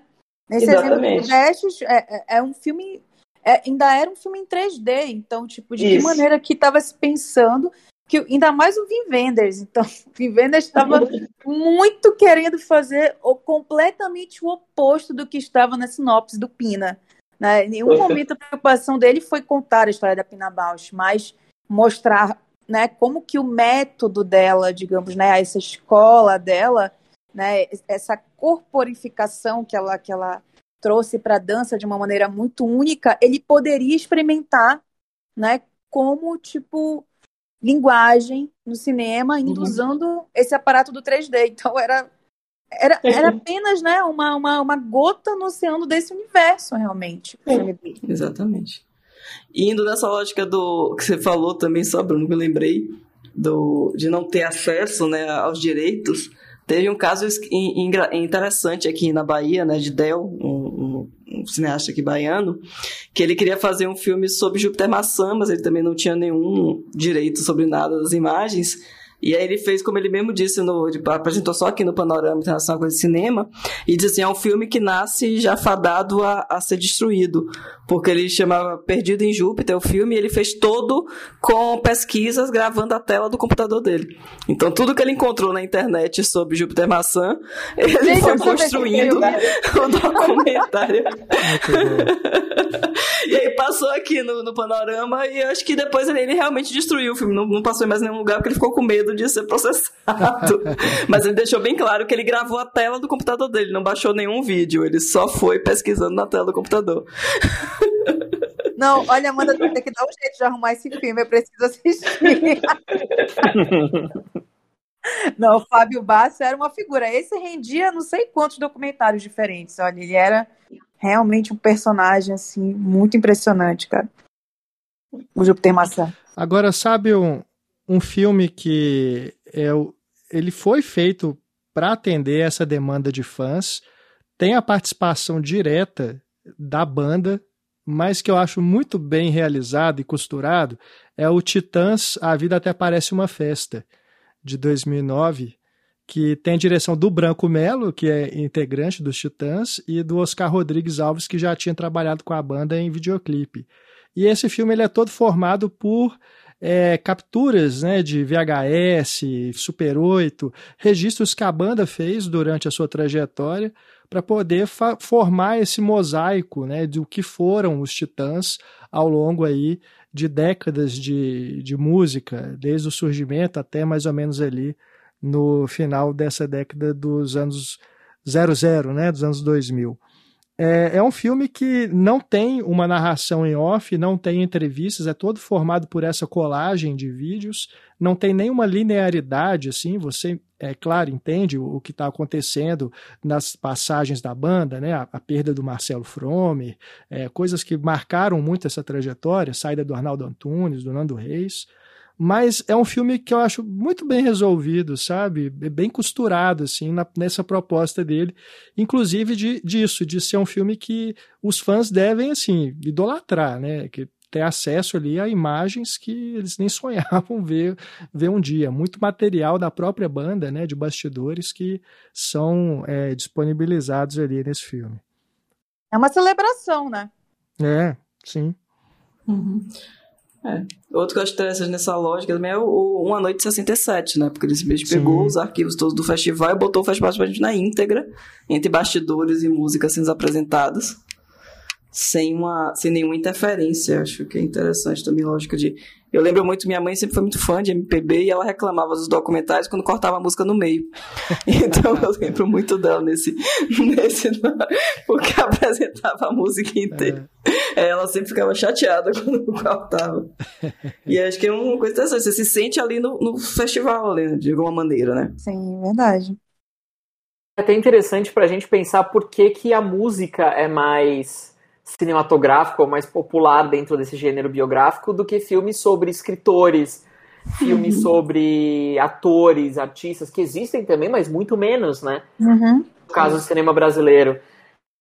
Nesse Exatamente. exemplo do é, é, é um filme. É, ainda era um filme em 3D, então, tipo, de Isso. que maneira que estava se pensando que ainda mais o Vin Wenders. Então, o Vin Wenders estava muito querendo fazer o completamente o oposto do que estava na sinopse do Pina. Né? Em nenhum momento a preocupação dele foi contar a história da Pina Bausch, mas mostrar né, como que o método dela, digamos, né, essa escola dela, né, essa corporificação que ela, que ela trouxe para a dança de uma maneira muito única, ele poderia experimentar, né, como tipo linguagem no cinema, indo uhum. usando esse aparato do 3D. Então era era, era apenas né, uma, uma, uma gota no oceano desse universo, realmente. Exatamente. E indo nessa lógica do que você falou também, só Bruno, me lembrei do, de não ter acesso né, aos direitos. Teve um caso interessante aqui na Bahia, né, de Del, um, um, um, cineasta aqui baiano, que ele queria fazer um filme sobre Júpiter Maçã, mas ele também não tinha nenhum direito sobre nada das imagens. E aí ele fez, como ele mesmo disse, no, tipo, apresentou só aqui no Panorama Internacional de Cinema, e disse assim, é um filme que nasce já fadado a, a ser destruído, porque ele chamava Perdido em Júpiter, o filme, e ele fez todo com pesquisas gravando a tela do computador dele. Então tudo que ele encontrou na internet sobre Júpiter Maçã, ele Gente, foi construindo o documentário. e aí passou aqui no, no Panorama, e acho que depois ele, ele realmente destruiu o filme, não, não passou em mais nenhum lugar, porque ele ficou com medo medo de ser processado. Mas ele deixou bem claro que ele gravou a tela do computador dele, não baixou nenhum vídeo, ele só foi pesquisando na tela do computador. Não, olha, Amanda, tem que dar um jeito de arrumar esse filme, eu preciso assistir. Não, o Fábio Bassi era uma figura. Esse rendia não sei quantos documentários diferentes. Olha, ele era realmente um personagem assim muito impressionante, cara. O Júpiter Maçã. Agora, sabe um, um filme que é, ele foi feito para atender essa demanda de fãs, tem a participação direta da banda, mas que eu acho muito bem realizado e costurado, é o Titãs A Vida Até Parece Uma Festa, de 2009, que tem a direção do Branco Melo, que é integrante dos Titãs, e do Oscar Rodrigues Alves, que já tinha trabalhado com a banda em videoclipe. E esse filme ele é todo formado por é, capturas né, de VHS, Super 8, registros que a banda fez durante a sua trajetória para poder formar esse mosaico né, do que foram os Titãs ao longo aí de décadas de, de música, desde o surgimento até mais ou menos ali no final dessa década dos anos 00, né, dos anos 2000. É, é, um filme que não tem uma narração em off, não tem entrevistas, é todo formado por essa colagem de vídeos, não tem nenhuma linearidade, assim, você, é claro, entende o, o que está acontecendo nas passagens da banda, né, a, a perda do Marcelo Fromer, é, coisas que marcaram muito essa trajetória, saída do Arnaldo Antunes, do Nando Reis, mas é um filme que eu acho muito bem resolvido, sabe? Bem costurado, assim, na, nessa proposta dele. Inclusive de, disso, de ser um filme que os fãs devem, assim, idolatrar, né? Que ter acesso ali a imagens que eles nem sonhavam ver, ver um dia. Muito material da própria banda, né? De bastidores que são é, disponibilizados ali nesse filme. É uma celebração, né? É, sim. Uhum. É. Outro que eu acho interessante nessa lógica também é o, o Uma Noite 67, né? Porque ele simplesmente pegou os arquivos todos do festival e botou o festival na íntegra, entre bastidores e músicas sendo apresentadas, sem, uma, sem nenhuma interferência. Acho que é interessante também a lógica de eu lembro muito, minha mãe sempre foi muito fã de MPB e ela reclamava dos documentários quando cortava a música no meio. Então eu lembro muito dela nesse, nesse porque apresentava a música inteira. É. Ela sempre ficava chateada quando cortava. E acho que é uma coisa interessante, você se sente ali no, no festival, ali, de alguma maneira, né? Sim, verdade. É até interessante pra gente pensar por que, que a música é mais cinematográfico ou mais popular dentro desse gênero biográfico do que filmes sobre escritores, filmes uhum. sobre atores, artistas, que existem também, mas muito menos, né? Uhum. No caso do cinema brasileiro.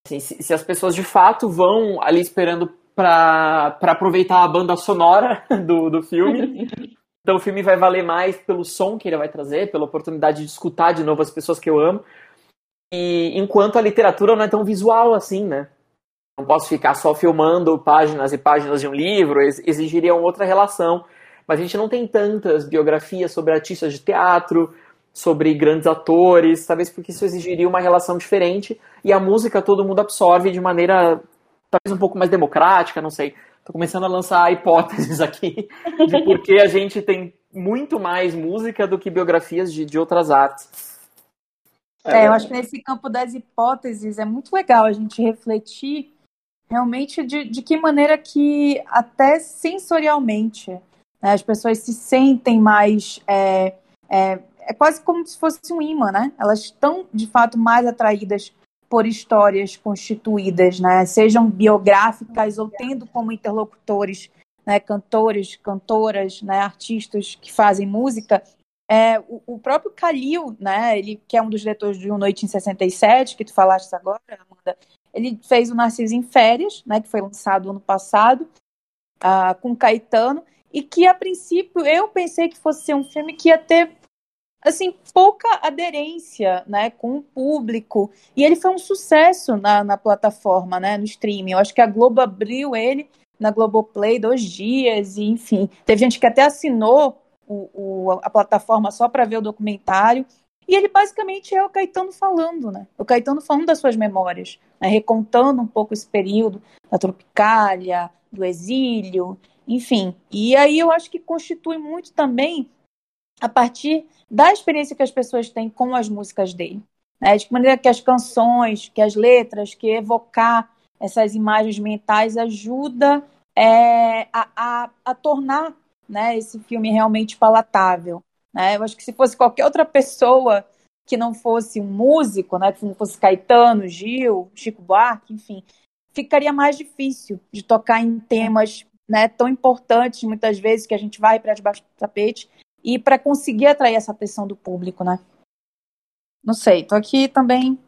Assim, se, se, as pessoas de fato vão ali esperando para aproveitar a banda sonora do, do filme. Então o filme vai valer mais pelo som que ele vai trazer, pela oportunidade de escutar de novo as pessoas que eu amo. E enquanto a literatura não é tão visual assim, né? Não posso ficar só filmando páginas e páginas de um livro, exigiria uma outra relação. Mas a gente não tem tantas biografias sobre artistas de teatro, sobre grandes atores, talvez porque isso exigiria uma relação diferente. E a música todo mundo absorve de maneira talvez um pouco mais democrática, não sei. Estou começando a lançar hipóteses aqui de por que a gente tem muito mais música do que biografias de, de outras artes. É, eu acho que nesse campo das hipóteses é muito legal a gente refletir realmente de, de que maneira que até sensorialmente né, as pessoas se sentem mais é, é, é, quase como se fosse um imã, né? Elas estão de fato mais atraídas por histórias constituídas, né? Sejam biográficas ou tendo como interlocutores né, cantores, cantoras, né, artistas que fazem música. É, o, o, próprio Kalil, né, ele que é um dos diretores de Um Noite em 67, que tu falaste agora, Amanda, ele fez o Narciso em Férias, né, que foi lançado ano passado, uh, com Caetano, e que a princípio eu pensei que fosse ser um filme que ia ter assim pouca aderência, né, com o público. E ele foi um sucesso na, na plataforma, né, no streaming. Eu acho que a Globo abriu ele na Globoplay dois dias e enfim, teve gente que até assinou o, o, a plataforma só para ver o documentário. E ele basicamente é o Caetano falando, né? O Caetano falando das suas memórias, né? recontando um pouco esse período da Tropicália, do exílio, enfim. E aí eu acho que constitui muito também a partir da experiência que as pessoas têm com as músicas dele. Né? De maneira que as canções, que as letras, que evocar essas imagens mentais ajuda é, a, a, a tornar né, esse filme realmente palatável. Né? Eu acho que se fosse qualquer outra pessoa que não fosse um músico, né, que não fosse Caetano, Gil, Chico Buarque, enfim, ficaria mais difícil de tocar em temas né, tão importantes, muitas vezes, que a gente vai para debaixo do tapete, e para conseguir atrair essa atenção do público, né? Não sei, tô aqui também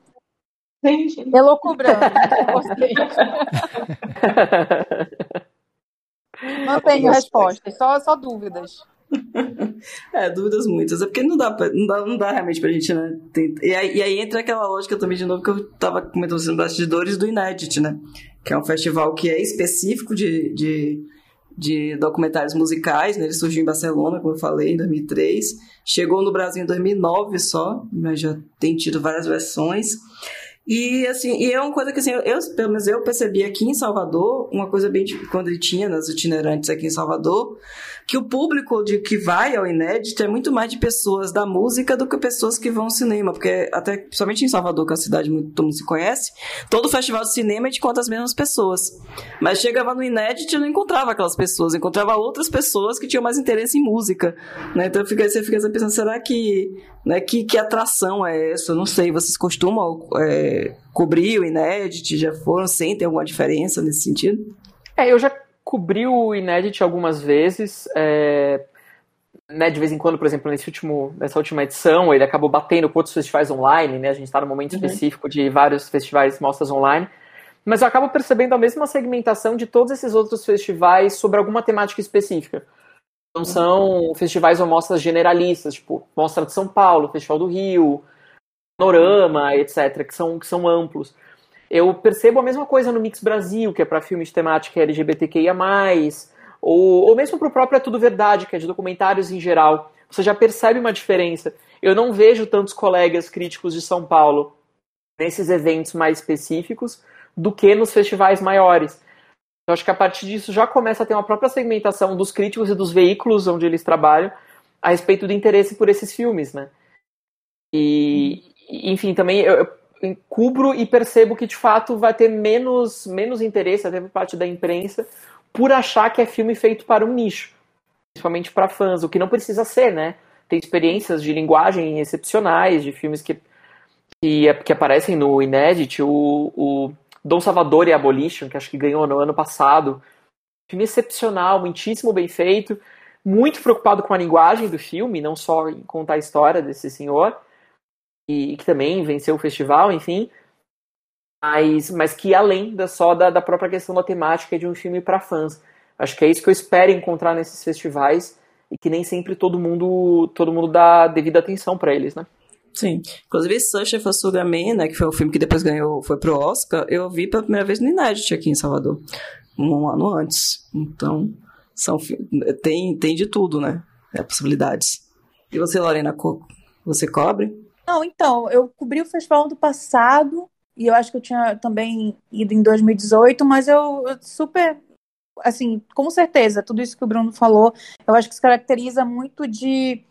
elocubrando. não tenho respostas, só, só dúvidas. é, dúvidas muitas. É porque não dá, pra, não dá, não dá realmente pra gente, né? Tem, e, aí, e, aí, entra aquela lógica também, de novo, que eu tava comentando nos bastidores do Inédit, né? Que é um festival que é específico de, de, de documentários musicais, né? Ele surgiu em Barcelona, como eu falei, em 2003. Chegou no Brasil em 2009 só, mas já tem tido várias versões. E assim, e é uma coisa que assim, eu, pelo menos eu percebi aqui em Salvador, uma coisa bem de, quando ele tinha nas itinerantes aqui em Salvador, que o público de que vai ao inédito é muito mais de pessoas da música do que pessoas que vão ao cinema, porque até principalmente em Salvador, que é uma cidade muito todo mundo se conhece, todo festival de cinema é de conta as mesmas pessoas. Mas chegava no inédito e não encontrava aquelas pessoas, encontrava outras pessoas que tinham mais interesse em música, né? Então fica, você fica pensando, será que, né, que que atração é essa? Não sei, vocês costumam é, cobrir o inédito, já foram, sentem alguma diferença nesse sentido? É, eu já cobri o Inédit algumas vezes. É, né, de vez em quando, por exemplo, nesse último, nessa última edição, ele acabou batendo com outros festivais online, né? A gente está no momento uhum. específico de vários festivais mostras online. Mas eu acabo percebendo a mesma segmentação de todos esses outros festivais sobre alguma temática específica. Então são festivais ou mostras generalistas, tipo Mostra de São Paulo, Festival do Rio, Panorama, etc., que são, que são amplos. Eu percebo a mesma coisa no Mix Brasil, que é para filmes de temática LGBTQIA+, ou, ou mesmo para o próprio É Tudo Verdade, que é de documentários em geral. Você já percebe uma diferença. Eu não vejo tantos colegas críticos de São Paulo nesses eventos mais específicos do que nos festivais maiores. Eu acho que a partir disso já começa a ter uma própria segmentação dos críticos e dos veículos onde eles trabalham a respeito do interesse por esses filmes, né? E, enfim, também eu, cubro e percebo que de fato vai ter menos, menos interesse, até por parte da imprensa, por achar que é filme feito para um nicho, principalmente para fãs, o que não precisa ser, né? Tem experiências de linguagem excepcionais, de filmes que, que, que aparecem no Inédit, o, o Dom Salvador e Abolition, que acho que ganhou no ano passado. Filme excepcional, muitíssimo bem feito, muito preocupado com a linguagem do filme, não só em contar a história desse senhor e, que também venceu o festival, enfim, mas, mas que além da, só da, da própria questão da temática de um filme para fãs. Acho que é isso que eu espero encontrar nesses festivais e que nem sempre todo mundo todo mundo dá devida atenção para eles, né? Sim. Inclusive, Sugar Man, né, que foi o filme que depois ganhou, foi pro Oscar, eu vi pela primeira vez no Inédit aqui em Salvador, um ano antes. Então, são, tem, tem de tudo, né? É, possibilidades. E você, Lorena, você cobre? Não, então, eu cobri o festival do passado e eu acho que eu tinha também ido em 2018, mas eu, eu super assim, com certeza, tudo isso que o Bruno falou, eu acho que se caracteriza muito de,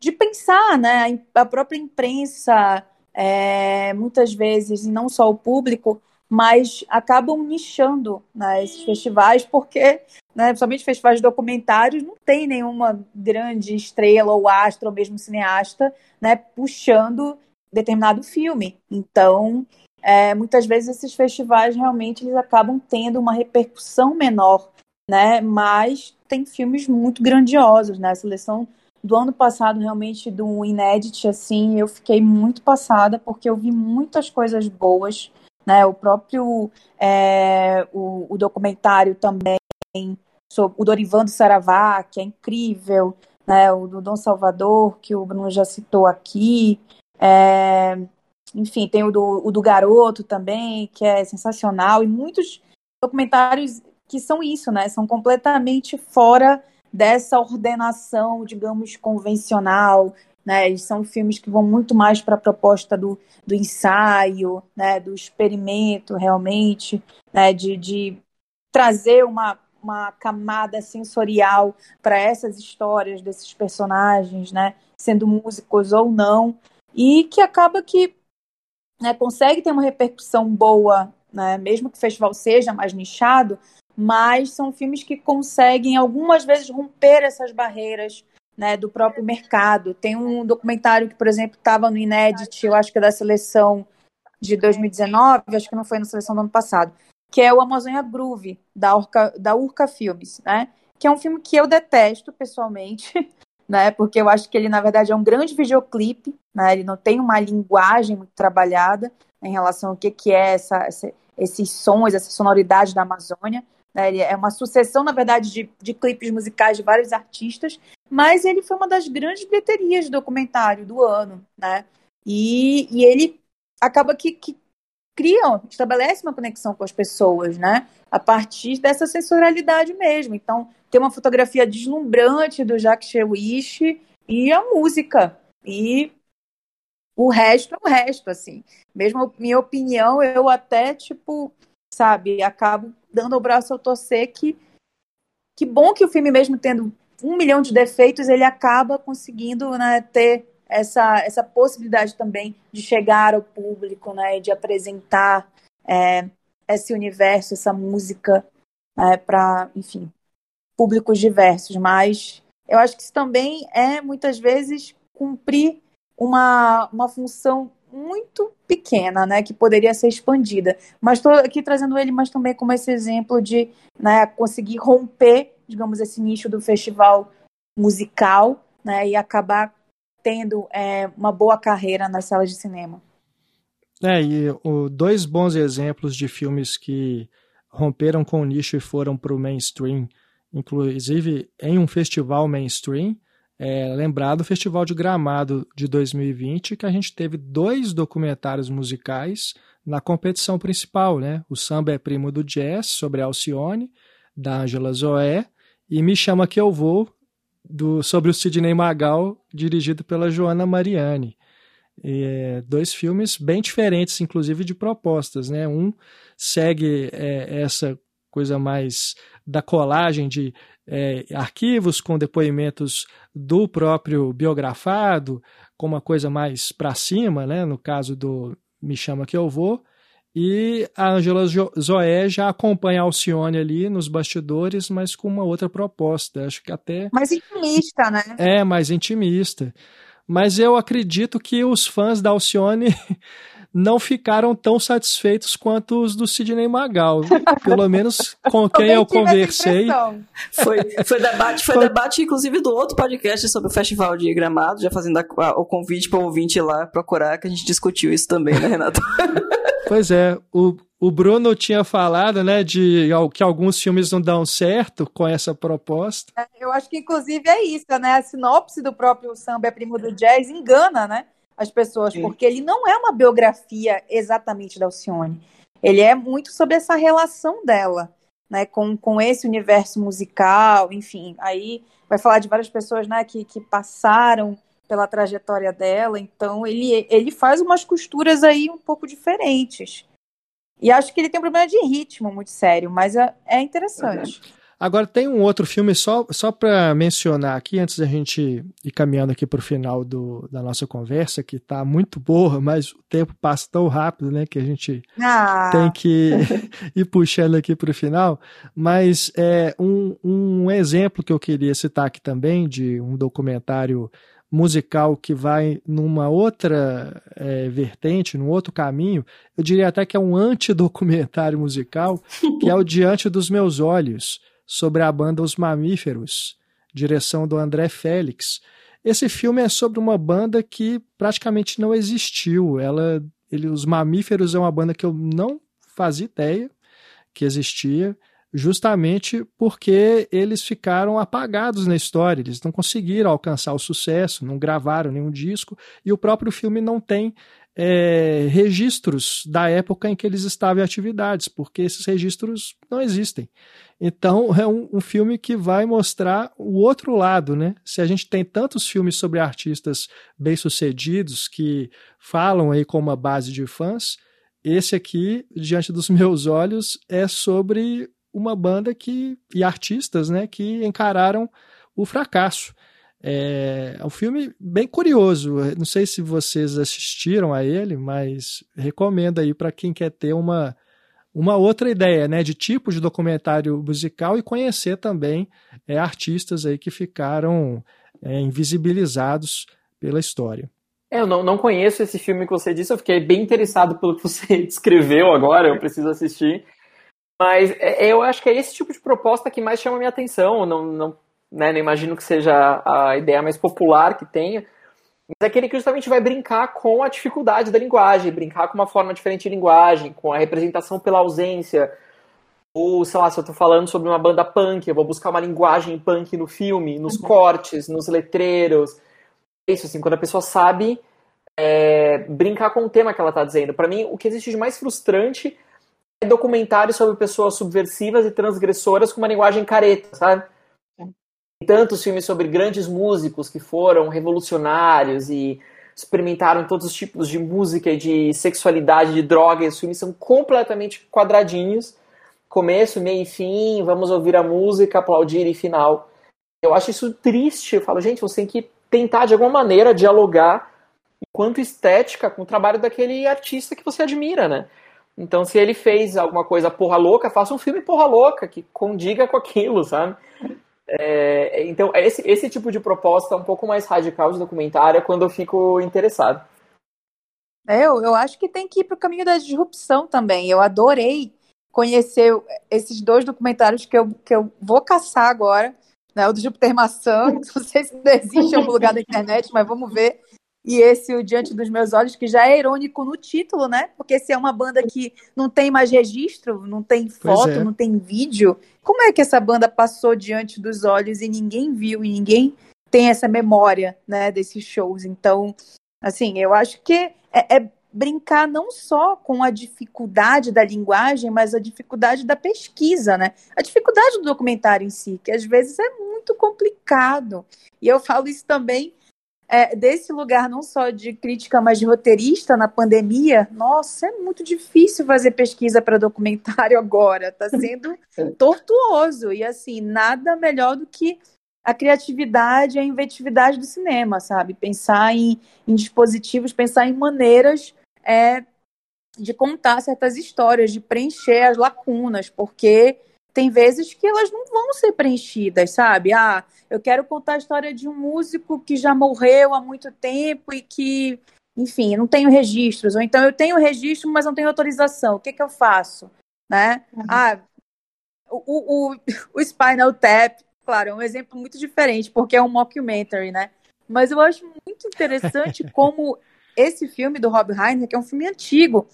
de pensar, né? A própria imprensa, é, muitas vezes, e não só o público, mas acabam nichando né, esses festivais, porque, né, principalmente festivais de documentários, não tem nenhuma grande estrela ou astro, ou mesmo cineasta, né, puxando determinado filme. Então, é, muitas vezes esses festivais realmente eles acabam tendo uma repercussão menor, né, mas tem filmes muito grandiosos, né, a seleção do ano passado realmente do Inédit, assim, eu fiquei muito passada porque eu vi muitas coisas boas, né? O próprio é, o, o, documentário também sobre o Dorivan do Saravá, que é incrível, né? O do Dom Salvador, que o Bruno já citou aqui. É, enfim, tem o do, o do Garoto também, que é sensacional, e muitos documentários que são isso, né? São completamente fora dessa ordenação, digamos, convencional, né? São filmes que vão muito mais para a proposta do, do ensaio, né? do experimento realmente, né? de, de trazer uma, uma camada sensorial para essas histórias desses personagens, né? sendo músicos ou não, e que acaba que né, consegue ter uma repercussão boa, né? mesmo que o festival seja mais nichado, mas são filmes que conseguem algumas vezes romper essas barreiras né, do próprio mercado. Tem um documentário que, por exemplo, estava no Inédit, eu acho que é da seleção de 2019, acho que não foi na seleção do ano passado, que é o Amazônia Groove, da Urca, da Urca Filmes, né? Que é um filme que eu detesto pessoalmente, né? Porque eu acho que ele, na verdade, é um grande videoclipe, né? Ele não tem uma linguagem muito trabalhada em relação ao que, que é essa, essa esses sons, essa sonoridade da Amazônia. Né? É uma sucessão, na verdade, de, de clipes musicais de vários artistas, mas ele foi uma das grandes bilheterias de documentário do ano, né? E, e ele acaba que, que cria, estabelece uma conexão com as pessoas, né? A partir dessa sensorialidade mesmo. Então, tem uma fotografia deslumbrante do Jacques Chewish e a música. E o resto é o resto, assim. Mesmo minha opinião, eu até, tipo, sabe, acabo dando o braço ao torcer que que bom que o filme, mesmo tendo um milhão de defeitos, ele acaba conseguindo né, ter essa, essa possibilidade também de chegar ao público, né, de apresentar é, esse universo, essa música né, para, enfim, públicos diversos. Mas eu acho que isso também é, muitas vezes, cumprir uma, uma função muito pequena, né, que poderia ser expandida. Mas estou aqui trazendo ele, mas também como esse exemplo de né, conseguir romper, digamos, esse nicho do festival musical, né, e acabar tendo é, uma boa carreira nas salas de cinema. É, e o, dois bons exemplos de filmes que romperam com o nicho e foram para o mainstream, inclusive em um festival mainstream, é, lembrar do Festival de Gramado de 2020, que a gente teve dois documentários musicais na competição principal, né? O Samba é Primo do Jazz, sobre Alcione, da Angela Zoé, e Me Chama Que Eu Vou, do, sobre o Sidney Magal, dirigido pela Joana Mariani. É, dois filmes bem diferentes, inclusive de propostas, né? Um segue é, essa coisa mais da colagem de é, arquivos com depoimentos do próprio biografado, com uma coisa mais para cima, né? no caso do Me Chama Que Eu Vou, e a Angela Zoé já acompanha a Alcione ali nos bastidores, mas com uma outra proposta. Acho que até. Mais intimista, né? É, mais intimista. Mas eu acredito que os fãs da Alcione não ficaram tão satisfeitos quanto os do Sidney Magal. Pelo menos com quem eu conversei. Foi, foi debate, foi, foi debate, inclusive, do outro podcast sobre o Festival de Gramado, já fazendo a, a, o convite para o ouvinte ir lá procurar, que a gente discutiu isso também, né, Renato? Pois é, o, o Bruno tinha falado, né, de que alguns filmes não dão certo com essa proposta. É, eu acho que, inclusive, é isso, né? A sinopse do próprio Samba é Primo do Jazz engana, né? as pessoas, Sim. porque ele não é uma biografia exatamente da Alcione. Ele é muito sobre essa relação dela, né, com, com esse universo musical, enfim. Aí vai falar de várias pessoas, né, que, que passaram pela trajetória dela, então ele, ele faz umas costuras aí um pouco diferentes. E acho que ele tem um problema de ritmo muito sério, mas é, é interessante. Agora tem um outro filme só, só para mencionar aqui, antes da gente ir caminhando aqui para o final do, da nossa conversa, que está muito boa, mas o tempo passa tão rápido, né, que a gente ah. tem que ir puxando aqui para o final. Mas é um, um exemplo que eu queria citar aqui também de um documentário musical que vai numa outra é, vertente, num outro caminho, eu diria até que é um antidocumentário musical, que é o Diante dos Meus Olhos sobre a banda Os Mamíferos, direção do André Félix. Esse filme é sobre uma banda que praticamente não existiu. Ela, ele, Os Mamíferos é uma banda que eu não fazia ideia que existia, justamente porque eles ficaram apagados na história, eles não conseguiram alcançar o sucesso, não gravaram nenhum disco, e o próprio filme não tem é, registros da época em que eles estavam em atividades, porque esses registros não existem. Então, é um, um, filme que vai mostrar o outro lado, né? Se a gente tem tantos filmes sobre artistas bem-sucedidos que falam aí com uma base de fãs, esse aqui, diante dos meus olhos, é sobre uma banda que e artistas, né, que encararam o fracasso. É, é um filme bem curioso. Não sei se vocês assistiram a ele, mas recomendo aí para quem quer ter uma uma outra ideia, né, de tipo de documentário musical e conhecer também é, artistas aí que ficaram é, invisibilizados pela história. É, eu não, não conheço esse filme que você disse, eu fiquei bem interessado pelo que você descreveu agora, eu preciso assistir. Mas é, eu acho que é esse tipo de proposta que mais chama a minha atenção. Não, não, né, não imagino que seja a ideia mais popular que tenha, mas é aquele que justamente vai brincar com a dificuldade da linguagem, brincar com uma forma diferente de linguagem, com a representação pela ausência. Ou, sei lá, se eu tô falando sobre uma banda punk, eu vou buscar uma linguagem punk no filme, nos uhum. cortes, nos letreiros. É isso, assim, quando a pessoa sabe é, brincar com o tema que ela tá dizendo. Para mim, o que existe de mais frustrante documentários sobre pessoas subversivas e transgressoras com uma linguagem careta, sabe? tantos filmes sobre grandes músicos que foram revolucionários e experimentaram todos os tipos de música, de sexualidade, de droga, e os filmes são completamente quadradinhos, começo, meio e fim, vamos ouvir a música, aplaudir e final. Eu acho isso triste, eu falo, gente, você tem que tentar de alguma maneira dialogar enquanto estética com o trabalho daquele artista que você admira, né? Então, se ele fez alguma coisa porra louca, faça um filme porra louca, que condiga com aquilo, sabe? É, então, esse, esse tipo de proposta um pouco mais radical de documentário é quando eu fico interessado. É, eu, eu acho que tem que ir para o caminho da disrupção também. Eu adorei conhecer esses dois documentários que eu, que eu vou caçar agora. Né? O do Júpiter Maçã, não sei se existe em algum lugar da internet, mas vamos ver e esse o Diante dos Meus Olhos, que já é irônico no título, né? Porque se é uma banda que não tem mais registro, não tem foto, é. não tem vídeo, como é que essa banda passou diante dos olhos e ninguém viu e ninguém tem essa memória, né, desses shows? Então, assim, eu acho que é, é brincar não só com a dificuldade da linguagem, mas a dificuldade da pesquisa, né? A dificuldade do documentário em si, que às vezes é muito complicado. E eu falo isso também é, desse lugar não só de crítica, mas de roteirista na pandemia, nossa, é muito difícil fazer pesquisa para documentário agora. Está sendo tortuoso. E assim, nada melhor do que a criatividade e a inventividade do cinema, sabe? Pensar em, em dispositivos, pensar em maneiras é, de contar certas histórias, de preencher as lacunas, porque tem vezes que elas não vão ser preenchidas, sabe? Ah, eu quero contar a história de um músico que já morreu há muito tempo e que, enfim, não tenho registros. Ou então eu tenho registro, mas não tenho autorização. O que, que eu faço? Né? Uhum. Ah, o, o, o Spinal Tap, claro, é um exemplo muito diferente, porque é um mockumentary, né? Mas eu acho muito interessante como esse filme do Rob Reiner, que é um filme antigo,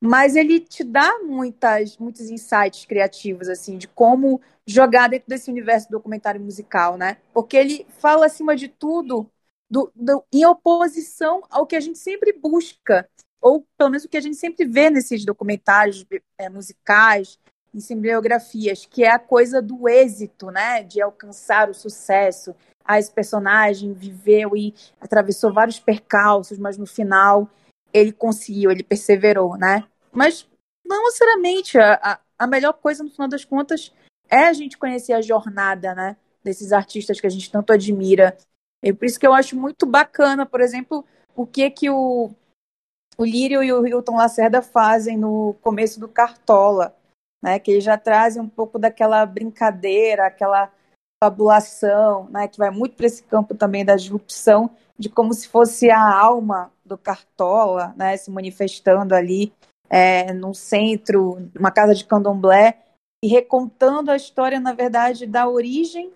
mas ele te dá muitas, muitos insights criativos, assim, de como jogar dentro desse universo do documentário musical, né? Porque ele fala, acima de tudo, do, do, em oposição ao que a gente sempre busca, ou pelo menos o que a gente sempre vê nesses documentários é, musicais, em cinematografias, que é a coisa do êxito, né? De alcançar o sucesso. Ah, esse personagem viveu e atravessou vários percalços, mas no final ele conseguiu, ele perseverou, né? Mas não necessariamente. A, a, melhor coisa, no final das contas, é a gente conhecer a jornada, né? Desses artistas que a gente tanto admira. E por isso que eu acho muito bacana, por exemplo, o que que o, o Lírio e o Hilton Lacerda fazem no começo do Cartola, né? Que eles já trazem um pouco daquela brincadeira, aquela fabulação, né? Que vai muito para esse campo também da disrupção, de como se fosse a alma do Cartola, né? Se manifestando ali é, num centro, uma casa de candomblé, e recontando a história, na verdade, da origem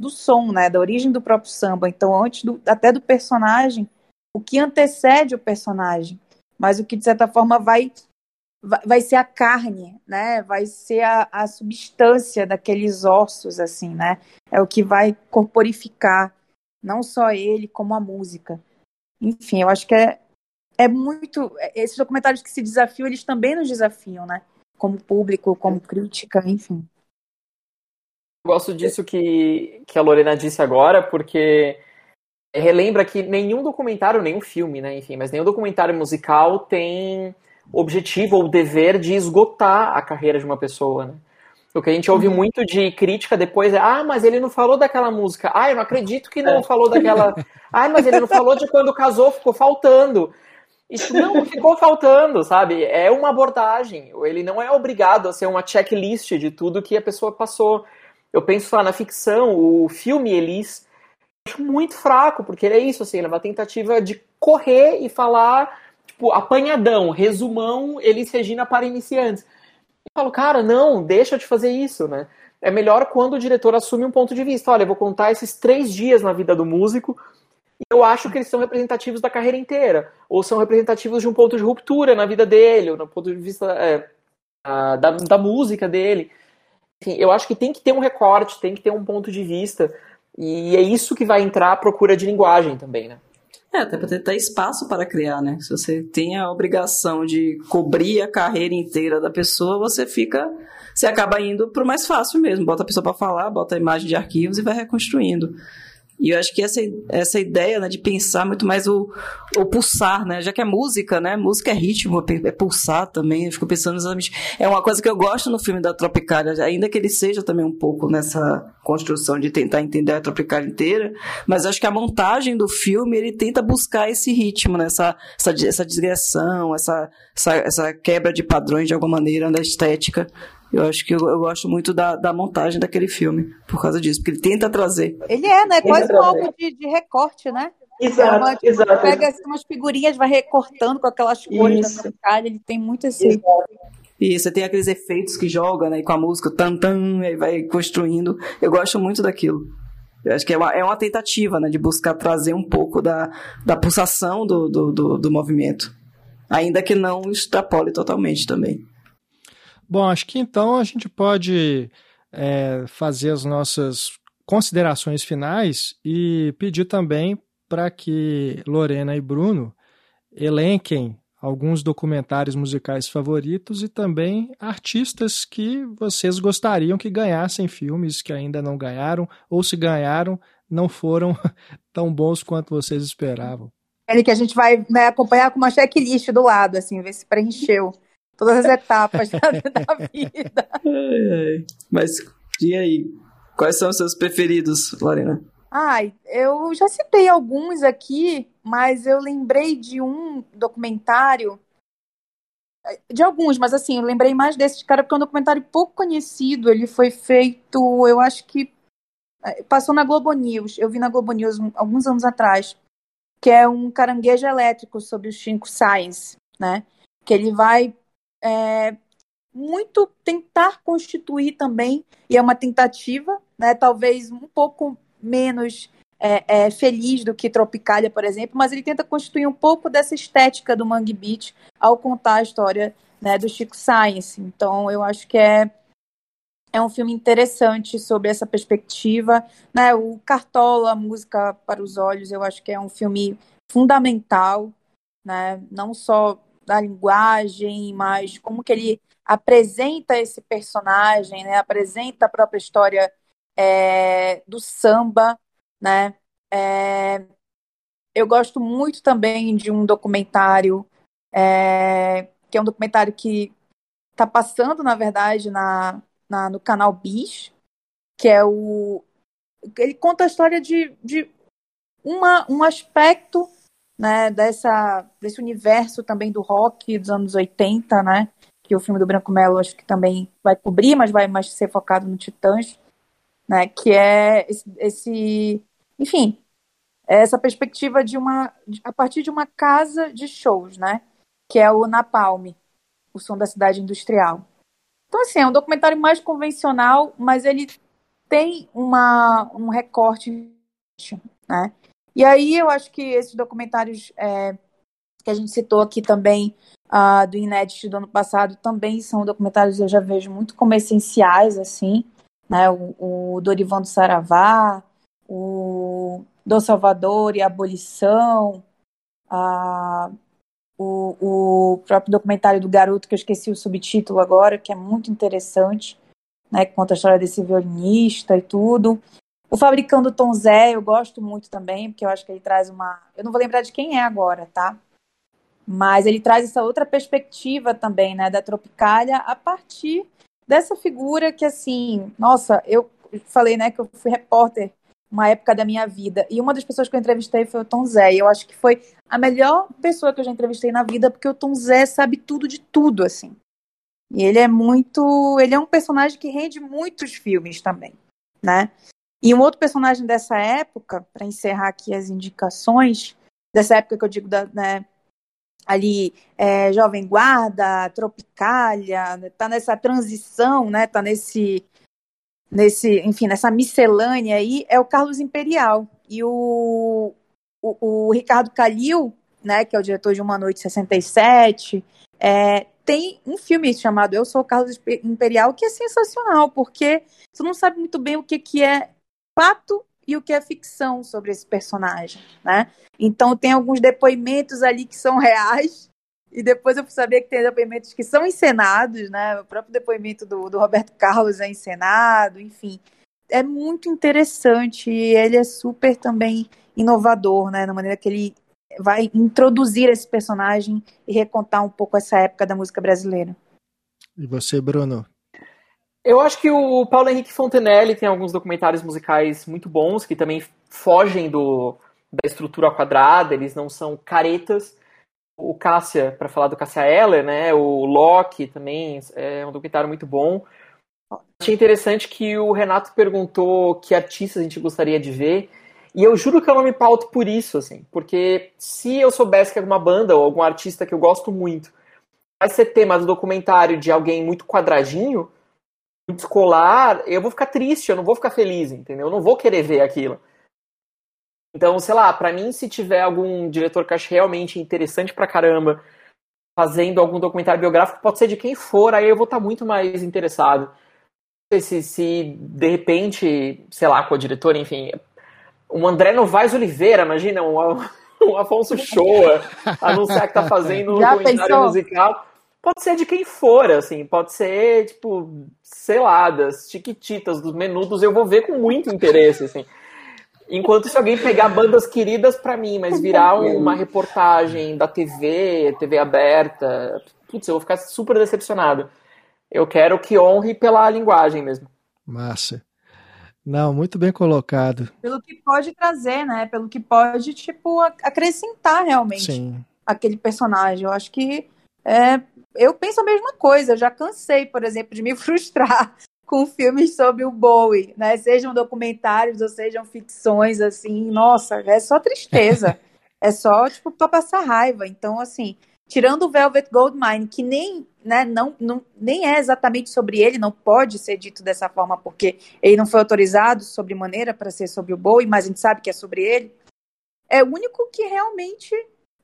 do som, né, da origem do próprio samba. Então, antes do, até do personagem, o que antecede o personagem, mas o que, de certa forma, vai, vai, ser a carne, né, vai ser a, a substância daqueles ossos, assim, né, é o que vai corporificar não só ele, como a música. Enfim, eu acho que é, é muito. Esses documentários que se desafiam, eles também nos desafiam, né? Como público, como crítica, enfim. Eu gosto disso que, que a Lorena disse agora, porque relembra que nenhum documentário, nenhum filme, né, enfim, mas nenhum documentário musical tem objetivo ou dever de esgotar a carreira de uma pessoa, né? O que a gente ouve uhum. muito de crítica depois é, ah, mas ele não falou daquela música. Ah, eu não acredito que não é. falou daquela. Ah, mas ele não falou de quando casou, ficou faltando. Isso não ficou faltando, sabe? É uma abordagem. Ele não é obrigado a ser uma checklist de tudo que a pessoa passou. Eu penso lá na ficção, o filme Elis, acho muito fraco, porque ele é isso, assim, ele é uma tentativa de correr e falar, tipo, apanhadão, resumão, Elis Regina para iniciantes. Eu falo, cara, não, deixa de fazer isso, né? É melhor quando o diretor assume um ponto de vista. Olha, eu vou contar esses três dias na vida do músico, eu acho que eles são representativos da carreira inteira, ou são representativos de um ponto de ruptura na vida dele, ou no ponto de vista é, da, da música dele. Enfim, eu acho que tem que ter um recorte, tem que ter um ponto de vista, e é isso que vai entrar a procura de linguagem também, né? É, até para ter espaço para criar, né? Se você tem a obrigação de cobrir a carreira inteira da pessoa, você fica. Você acaba indo para o mais fácil mesmo. Bota a pessoa para falar, bota a imagem de arquivos e vai reconstruindo. E eu acho que essa, essa ideia né, de pensar muito mais o, o pulsar, né? Já que é música, né? Música é ritmo, é pulsar também. Eu fico pensando exatamente. É uma coisa que eu gosto no filme da Tropicália, ainda que ele seja também um pouco nessa construção de tentar entender a Tropicália inteira, mas acho que a montagem do filme ele tenta buscar esse ritmo, né? essa, essa, essa digressão, essa, essa, essa quebra de padrões de alguma maneira da estética eu acho que eu, eu gosto muito da, da, montagem daquele filme, por causa disso, porque ele tenta trazer. Ele é, né? Quase um álbum de, de, recorte, né? Exato, é uma, tipo, exato. Pega assim, umas figurinhas, vai recortando com aquelas cores Isso. da batalha, ele tem muito esse. Exato. E você tem aqueles efeitos que joga, né? Com a música, tan tan, e vai construindo. Eu gosto muito daquilo. Eu acho que é uma, é uma tentativa, né? De buscar trazer um pouco da, da pulsação do, do, do, do movimento. Ainda que não extrapole totalmente também. Bom, acho que então a gente pode é, fazer as nossas considerações finais e pedir também para que Lorena e Bruno elenquem alguns documentários musicais favoritos e também artistas que vocês gostariam que ganhassem filmes que ainda não ganharam, ou se ganharam, não foram tão bons quanto vocês esperavam. É que a gente vai né, acompanhar com uma checklist do lado, assim, ver se preencheu todas as etapas da, da vida. Mas e aí? Quais são os seus preferidos, Lorena? Ai, eu já citei alguns aqui, mas eu lembrei de um documentário. De alguns, mas assim, eu lembrei mais desse cara porque é um documentário pouco conhecido. Ele foi feito, eu acho que é, passou na Globo News. Eu vi na Globo News alguns anos atrás, que é um caranguejo elétrico sobre o Cinco Science, né? Que ele vai é, muito tentar constituir também, e é uma tentativa, né, talvez um pouco menos é, é, feliz do que Tropicália, por exemplo, mas ele tenta constituir um pouco dessa estética do Mangue Beach ao contar a história né, do Chico Science. Então, eu acho que é, é um filme interessante sobre essa perspectiva. Né? O Cartola, Música para os Olhos, eu acho que é um filme fundamental, né? não só da linguagem, mas como que ele apresenta esse personagem, né? Apresenta a própria história é, do samba, né? É, eu gosto muito também de um documentário é, que é um documentário que está passando, na verdade, na, na, no canal Bis, que é o ele conta a história de, de uma, um aspecto né, dessa, desse universo também do rock dos anos 80, né, que o filme do Branco Melo acho que também vai cobrir, mas vai mais ser focado no Titãs, né, que é esse, esse enfim, é essa perspectiva de uma, a partir de uma casa de shows, né, que é o Napalm, o som da cidade industrial. Então, assim, é um documentário mais convencional, mas ele tem uma, um recorte, né? E aí eu acho que esses documentários é, que a gente citou aqui também, uh, do Inédit do ano passado, também são documentários que eu já vejo muito como essenciais, assim, né? O, o Dorival do Saravá, o Do Salvador e a Abolição, uh, o, o próprio documentário do garoto, que eu esqueci o subtítulo agora, que é muito interessante, né? Que conta a história desse violinista e tudo. O Fabricando Tom Zé, eu gosto muito também, porque eu acho que ele traz uma. Eu não vou lembrar de quem é agora, tá? Mas ele traz essa outra perspectiva também, né, da Tropicália, a partir dessa figura que, assim, nossa, eu falei, né, que eu fui repórter uma época da minha vida. E uma das pessoas que eu entrevistei foi o Tom Zé. E eu acho que foi a melhor pessoa que eu já entrevistei na vida, porque o Tom Zé sabe tudo de tudo, assim. E ele é muito. Ele é um personagem que rende muitos filmes também, né? E um outro personagem dessa época, para encerrar aqui as indicações, dessa época que eu digo da, né, ali é, Jovem Guarda, Tropicália, tá nessa transição, né, tá nesse, nesse, enfim, nessa miscelânea aí, é o Carlos Imperial. E o, o, o Ricardo Calil, né, que é o diretor de Uma Noite 67, é, tem um filme chamado Eu Sou o Carlos Imperial, que é sensacional, porque você não sabe muito bem o que, que é fato e o que é ficção sobre esse personagem, né? Então tem alguns depoimentos ali que são reais e depois eu fui saber que tem depoimentos que são encenados, né? O próprio depoimento do, do Roberto Carlos é encenado, enfim. é muito interessante e ele é super também inovador, né? Na maneira que ele vai introduzir esse personagem e recontar um pouco essa época da música brasileira. E você, Bruno? Eu acho que o Paulo Henrique Fontenelle tem alguns documentários musicais muito bons que também fogem do, da estrutura quadrada, eles não são caretas. O Cássia, para falar do Cássia Eller, né? O Locke também é um documentário muito bom. Achei interessante que o Renato perguntou que artistas a gente gostaria de ver. E eu juro que eu não me pauto por isso, assim. Porque se eu soubesse que alguma banda ou algum artista que eu gosto muito vai ser tema do documentário de alguém muito quadradinho, escolar, eu vou ficar triste, eu não vou ficar feliz, entendeu? Eu não vou querer ver aquilo. Então, sei lá, para mim, se tiver algum diretor que ache realmente interessante pra caramba, fazendo algum documentário biográfico, pode ser de quem for, aí eu vou estar muito mais interessado. Se, se de repente, sei lá, com a diretora, enfim, um André Novaes Oliveira, imagina, um, um Afonso Shoa anunciar que tá fazendo um documentário musical. Pode ser de quem for, assim, pode ser, tipo, sei lá, das Chiquititas, dos Menudos, eu vou ver com muito interesse, assim. Enquanto se alguém pegar bandas queridas para mim, mas virar uma reportagem da TV, TV aberta, putz, eu vou ficar super decepcionado. Eu quero que honre pela linguagem mesmo. Massa. Não, muito bem colocado. Pelo que pode trazer, né? Pelo que pode, tipo, acrescentar realmente Sim. aquele personagem. Eu acho que é, eu penso a mesma coisa. Eu já cansei, por exemplo, de me frustrar com filmes sobre o Bowie, né? Sejam documentários ou sejam ficções, assim. Nossa, é só tristeza. é só, tipo, pra passar raiva. Então, assim, tirando o Velvet Goldmine, que nem, né, não, não, nem é exatamente sobre ele, não pode ser dito dessa forma, porque ele não foi autorizado sobre maneira para ser sobre o Bowie, mas a gente sabe que é sobre ele. É o único que realmente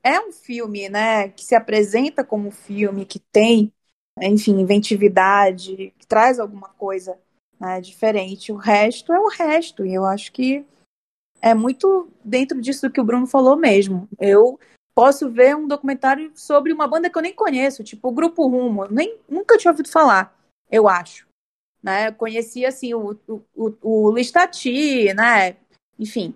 é um filme, né, que se apresenta como um filme, que tem, enfim, inventividade, que traz alguma coisa né, diferente. O resto é o resto, e eu acho que é muito dentro disso que o Bruno falou mesmo. Eu posso ver um documentário sobre uma banda que eu nem conheço, tipo o Grupo Rumo. Nem, nunca tinha ouvido falar, eu acho. Né? Eu conhecia, assim, o, o, o, o Listati, né? Enfim,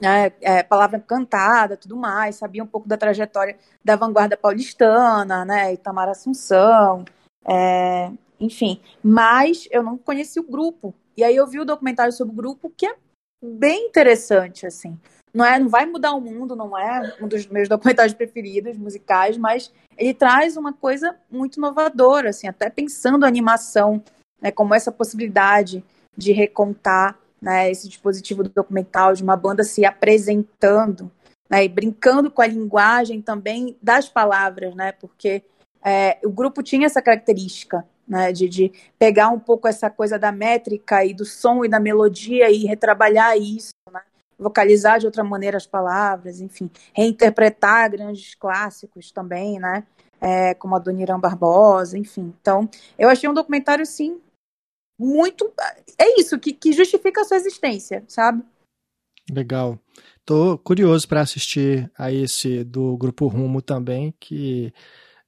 né? É, palavra cantada, tudo mais. Sabia um pouco da trajetória da vanguarda paulistana, né? Itamar Assunção, é, enfim. Mas eu não conheci o grupo. E aí eu vi o documentário sobre o grupo, que é bem interessante, assim não é, não vai mudar o mundo, não é um dos meus documentários preferidos musicais, mas ele traz uma coisa muito inovadora, assim, até pensando a animação, né, como essa possibilidade de recontar né, esse dispositivo documental de uma banda se apresentando né, e brincando com a linguagem também das palavras, né, porque é, o grupo tinha essa característica né, de, de pegar um pouco essa coisa da métrica e do som e da melodia e retrabalhar isso, né, vocalizar de outra maneira as palavras, enfim, reinterpretar grandes clássicos também, né? É, como a Dona Irã Barbosa, enfim. Então, eu achei um documentário, sim, muito. É isso, que, que justifica a sua existência, sabe? Legal. Tô curioso para assistir a esse do Grupo Rumo também, que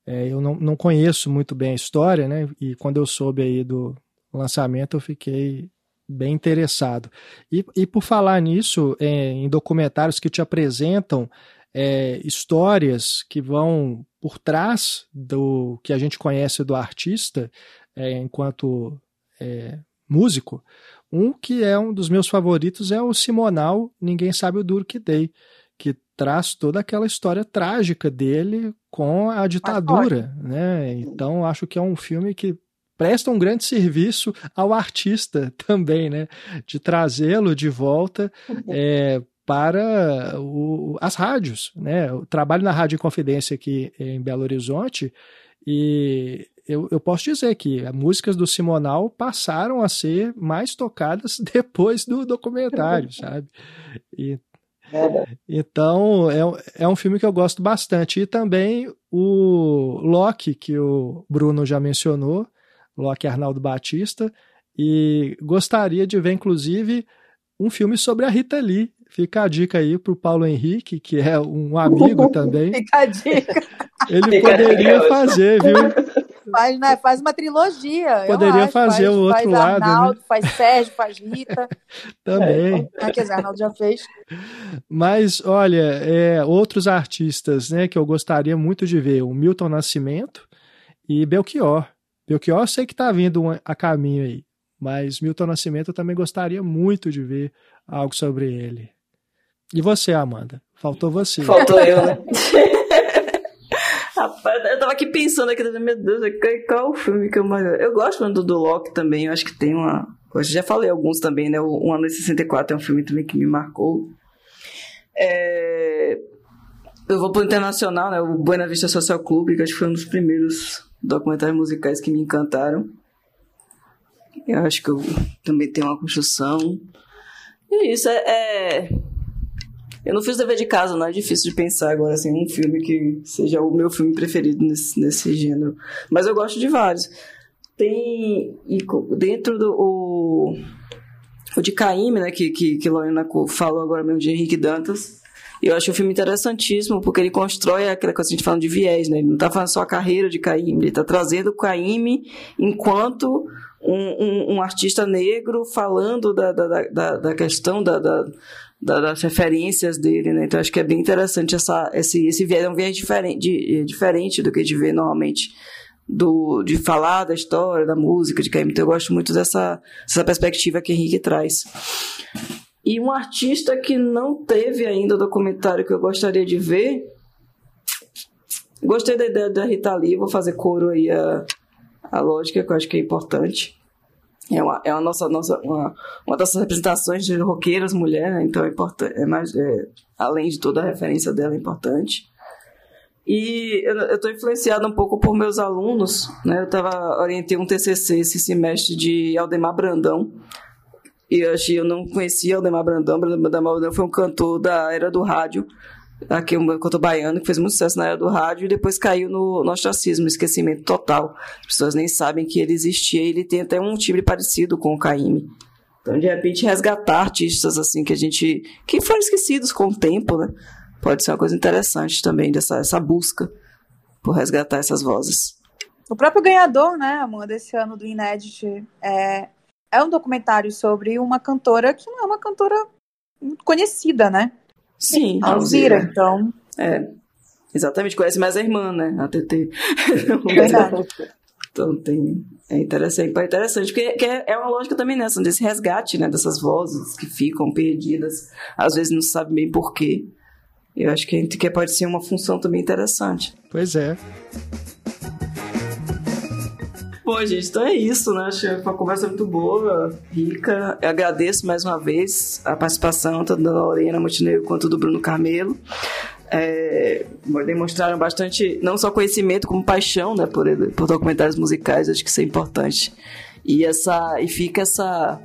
é, eu não, não conheço muito bem a história, né? E quando eu soube aí do lançamento, eu fiquei bem interessado. E, e por falar nisso, é, em documentários que te apresentam é, histórias que vão por trás do que a gente conhece do artista é, enquanto é, músico, um que é um dos meus favoritos é o Simonal Ninguém Sabe o Duro Que Dei, que traz toda aquela história trágica dele com a ditadura, né? Então acho que é um filme que presta um grande serviço ao artista também, né? De trazê-lo de volta é, para o, as rádios, né? Eu trabalho na Rádio Confidência aqui em Belo Horizonte e eu, eu, posso dizer que as músicas do Simonal passaram a ser mais tocadas depois do documentário, sabe? E, então, é, é um filme que eu gosto bastante. E também o Loki, que o Bruno já mencionou, Loki Arnaldo Batista, e gostaria de ver, inclusive, um filme sobre a Rita Lee. Fica a dica aí para o Paulo Henrique, que é um amigo também. Fica a dica. Ele poderia fazer, viu? faz, né? faz uma trilogia. Poderia acho, fazer faz, o outro faz lado. né? Arnaldo, né? Faz Sérgio, faz Rita. Também. É, quer dizer, Arnaldo já fez. Mas, olha, é, outros artistas né, que eu gostaria muito de ver: o Milton Nascimento e Belchior. Belchior eu sei que está vindo a caminho aí, mas Milton Nascimento eu também gostaria muito de ver algo sobre ele. E você, Amanda? Faltou você. Faltou eu, né? Rapaz, eu tava aqui pensando aqui, meu Deus, qual o filme que eu mais. Eu gosto do, do Loki também, eu acho que tem uma. Eu já falei alguns também, né? O Ano de 64 é um filme também que me marcou. É... Eu vou pro internacional, né? O Buena Vista Social Club, que acho que foi um dos primeiros documentários musicais que me encantaram. Eu acho que eu também tenho uma construção. E isso é, é eu não fiz dever de casa, não é difícil de pensar agora, assim, um filme que seja o meu filme preferido nesse, nesse gênero. Mas eu gosto de vários. Tem. Dentro do. O, o de Caíme, né, que, que, que Lorena falou agora mesmo, de Henrique Dantas. Eu acho o filme interessantíssimo, porque ele constrói aquela coisa que a gente fala de viés, né? Ele não está falando só a carreira de Caíme, ele está trazendo o Caíme enquanto um, um, um, artista negro falando da, da, da, da questão da, da das referências dele, né? Então acho que é bem interessante essa, esse, esse viés, é um viés diferente, diferente do que a gente vê normalmente do, de falar da história, da música, de KM. Então eu gosto muito dessa, dessa perspectiva que Henrique traz. E um artista que não teve ainda o documentário que eu gostaria de ver. Gostei da ideia da Rita Lee, vou fazer coro aí a, a lógica, que eu acho que é importante. É uma, é uma nossa, nossa uma, uma das representações de roqueiras mulher, então é importante, é mais, é, além de toda a referência dela, é importante. E eu estou influenciado um pouco por meus alunos, né? Eu tava, orientei um TCC esse semestre de Aldemar Brandão, e eu, achei, eu não conhecia Aldemar Brandão, Aldemar Brandão foi um cantor da era do rádio, aqui um cantor baiano que fez muito sucesso na era do rádio e depois caiu no, no ostracismo, esquecimento total. As pessoas nem sabem que ele existia ele tem até um timbre parecido com o Caíme. Então, de repente, resgatar artistas assim que a gente. que foram esquecidos com o tempo, né? Pode ser uma coisa interessante também, dessa essa busca por resgatar essas vozes. O próprio ganhador, né, Amanda, desse ano do Inédit, é, é um documentário sobre uma cantora que não é uma cantora conhecida, né? Sim, Alzira, então. É. Exatamente, conhece mais a irmã, né? A TT. Verdade. então tem. É interessante, é interessante, porque é, é uma lógica também nessa, desse resgate, né? Dessas vozes que ficam perdidas, às vezes não sabe bem porquê. Eu acho que, que pode ser uma função também interessante. Pois é. Bom, gente, então é isso, né? Foi uma conversa muito boa, rica. Eu agradeço mais uma vez a participação tanto da Lorena Montenegro quanto do Bruno Carmelo. É, demonstraram bastante, não só conhecimento, como paixão né, por, por documentários musicais. Acho que isso é importante. E, essa, e fica essa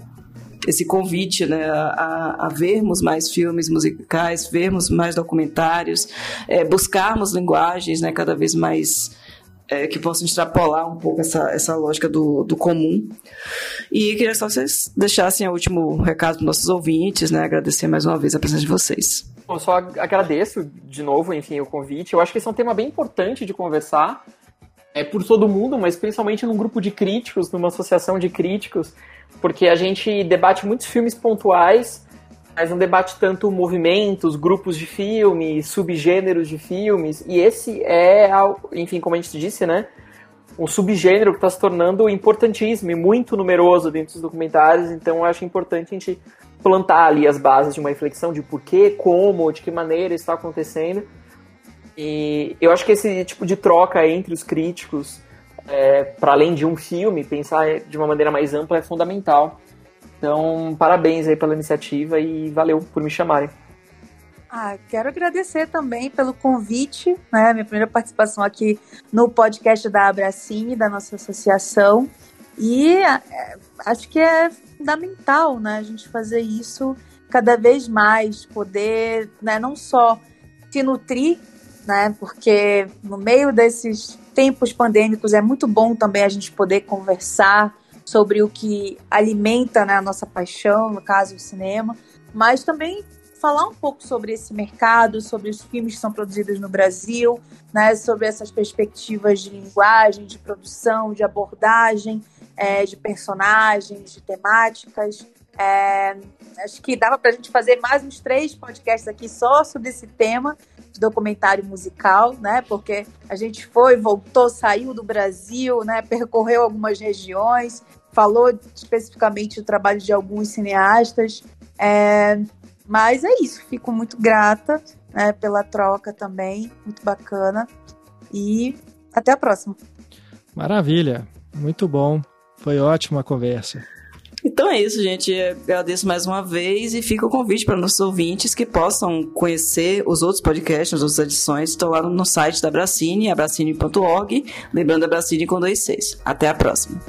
esse convite né, a, a, vermos mais filmes musicais, vermos mais documentários, é, buscarmos linguagens né, cada vez mais é, que possam extrapolar um pouco essa, essa lógica do, do comum. E queria só vocês deixassem o último recado para nossos ouvintes, né? Agradecer mais uma vez a presença de vocês. Eu só agradeço de novo, enfim, o convite. Eu acho que esse é um tema bem importante de conversar. É por todo mundo, mas principalmente num grupo de críticos, numa associação de críticos, porque a gente debate muitos filmes pontuais mas não debate tanto movimentos, grupos de filmes, subgêneros de filmes, e esse é, enfim, como a gente disse, né, um subgênero que está se tornando importantíssimo e muito numeroso dentro dos documentários, então eu acho importante a gente plantar ali as bases de uma reflexão de porquê, como, de que maneira está acontecendo, e eu acho que esse tipo de troca entre os críticos, é, para além de um filme, pensar de uma maneira mais ampla é fundamental. Então, parabéns aí pela iniciativa e valeu por me chamarem. Ah, quero agradecer também pelo convite, né? Minha primeira participação aqui no podcast da Abracine, da nossa associação. E é, acho que é fundamental, né? A gente fazer isso cada vez mais, poder, né? Não só se nutrir, né? Porque no meio desses tempos pandêmicos é muito bom também a gente poder conversar, sobre o que alimenta né, a nossa paixão, no caso o cinema, mas também falar um pouco sobre esse mercado, sobre os filmes que são produzidos no Brasil, né, sobre essas perspectivas de linguagem, de produção, de abordagem, é, de personagens, de temáticas. É, acho que dava para a gente fazer mais uns três podcasts aqui só sobre esse tema de documentário musical, né? Porque a gente foi, voltou, saiu do Brasil, né? Percorreu algumas regiões, falou especificamente do trabalho de alguns cineastas. É, mas é isso, fico muito grata né, pela troca também, muito bacana. E até a próxima. Maravilha, muito bom. Foi ótima a conversa. Então é isso, gente. Eu agradeço mais uma vez e fica o convite para nossos ouvintes que possam conhecer os outros podcasts, as outras edições. Estão lá no site da Bracine, abracine.org. Lembrando a Bracine com dois seis. Até a próxima.